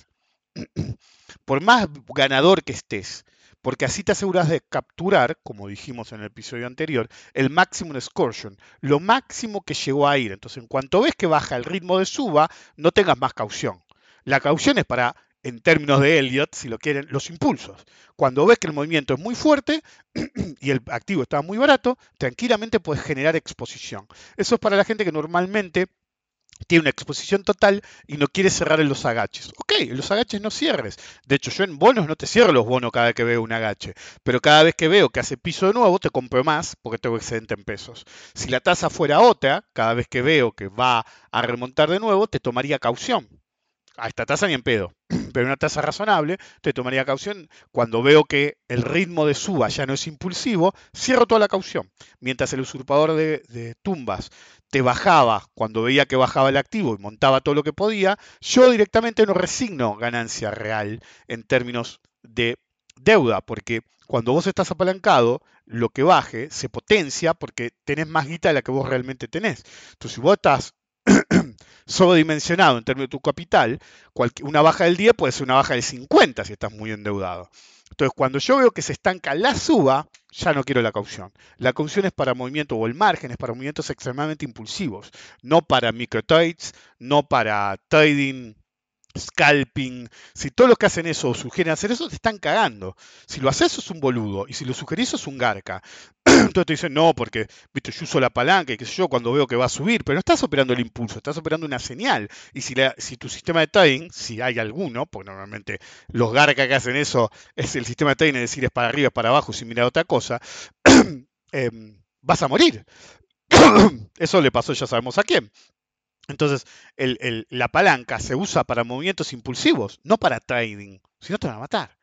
*clears throat* Por más ganador que estés, porque así te aseguras de capturar, como dijimos en el episodio anterior, el maximum excursion, lo máximo que llegó a ir. Entonces, en cuanto ves que baja el ritmo de suba, no tengas más caución. La caución es para en términos de Elliot, si lo quieren, los impulsos. Cuando ves que el movimiento es muy fuerte *clears throat* y el activo está muy barato, tranquilamente puedes generar exposición. Eso es para la gente que normalmente tiene una exposición total y no quiere cerrar en los agaches. Ok, en los agaches no cierres. De hecho, yo en bonos no te cierro los bonos cada vez que veo un agache. Pero cada vez que veo que hace piso de nuevo, te compro más porque tengo excedente en pesos. Si la tasa fuera otra, cada vez que veo que va a remontar de nuevo, te tomaría caución a esta tasa ni en pedo, *clears throat* pero una tasa razonable, te tomaría caución. Cuando veo que el ritmo de suba ya no es impulsivo, cierro toda la caución. Mientras el usurpador de, tumbas te bajaba cuando veía que bajaba el activo y montaba todo lo que podía, yo directamente no resigno ganancia real en términos de deuda, porque cuando vos estás apalancado, lo que baje se potencia porque tenés más guita de la que vos realmente tenés. Entonces, si vos estás *clears throat* sobredimensionado en términos de tu capital, una baja del 10 puede ser una baja del 50 si estás muy endeudado. Entonces, cuando yo veo que se estanca la suba, ya no quiero la caución. La caución es para movimiento o el margen es para movimientos extremadamente impulsivos, no para microtrades, no para trading scalping, si todos los que hacen eso o sugieren hacer eso, te están cagando. Si lo haces, es un boludo. Y si lo sugerís, es un garca. *clears throat* Entonces te dicen, no, porque viste, yo uso la palanca y qué sé yo cuando veo que va a subir, pero no estás operando el impulso, estás operando una señal. Y si, tu sistema de trading, si hay alguno, porque normalmente los garca que hacen eso es el sistema de trading, es decir, es para arriba, es para abajo, sin mirar otra cosa, *clears throat* em, vas a morir. *clears throat* eso le pasó, ya sabemos a quién. Entonces, la palanca se usa para movimientos impulsivos, no para trading, si no te van a matar.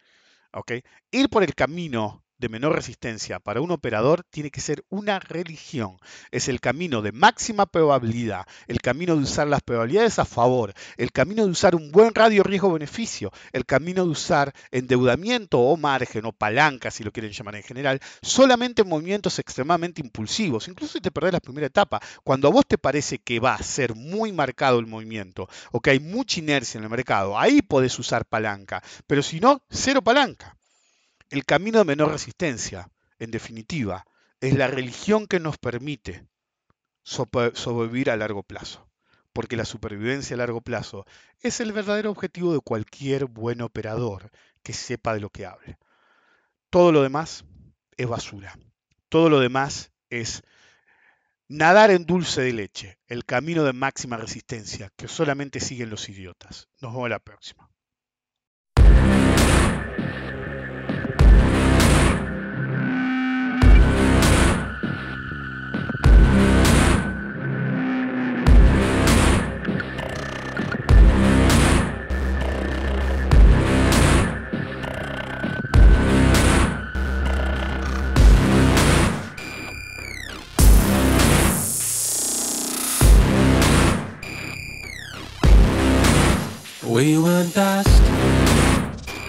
Ir por el camino de menor resistencia para un operador tiene que ser una religión. Es el camino de máxima probabilidad, el camino de usar las probabilidades a favor, el camino de usar un buen radio riesgo-beneficio, el camino de usar endeudamiento o margen o palanca, si lo quieren llamar en general, solamente en movimientos extremadamente impulsivos. Incluso si te perdés la primera etapa, cuando a vos te parece que va a ser muy marcado el movimiento o que hay mucha inercia en el mercado, ahí podés usar palanca, pero si no, cero palanca. El camino de menor resistencia, en definitiva, es la religión que nos permite sobrevivir a largo plazo, porque la supervivencia a largo plazo es el verdadero objetivo de cualquier buen operador que sepa de lo que hable. Todo lo demás es basura. Todo lo demás es nadar en dulce de leche, el camino de máxima resistencia que solamente siguen los idiotas. Nos vemos la próxima. Were dust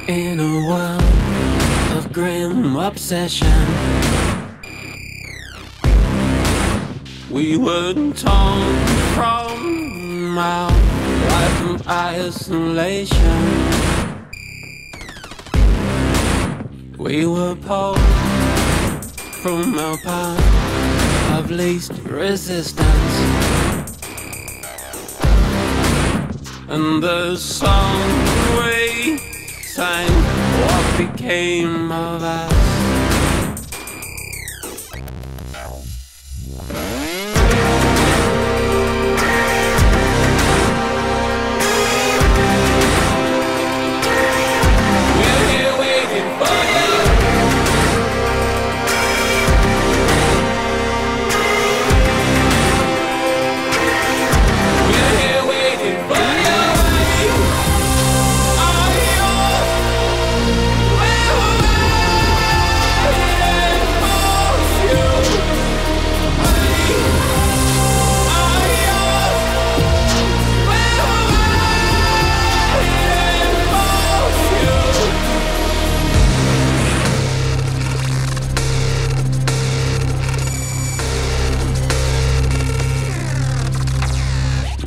in a world of grim obsession. We were torn from our life of isolation. We were pulled from our path of least resistance. And the song we sang, what became of us?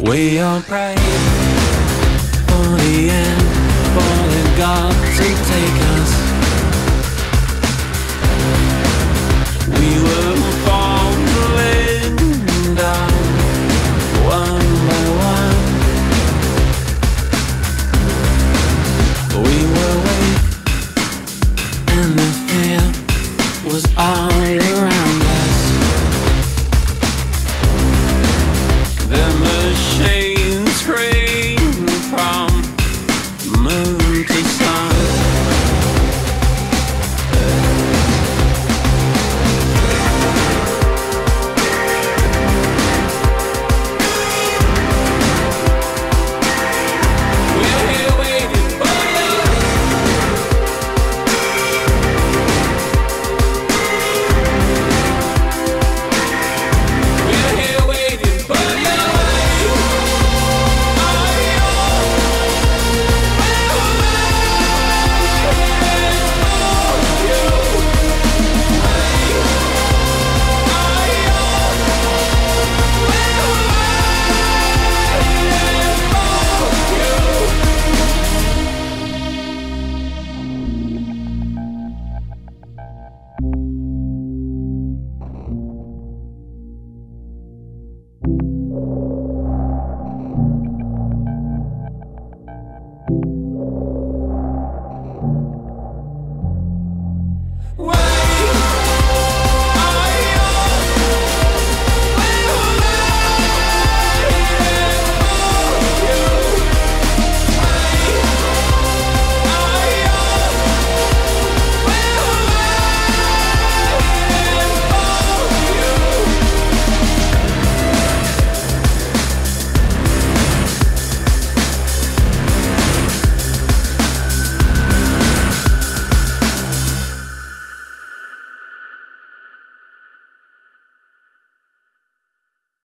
We are praying for the end, for the God to take us.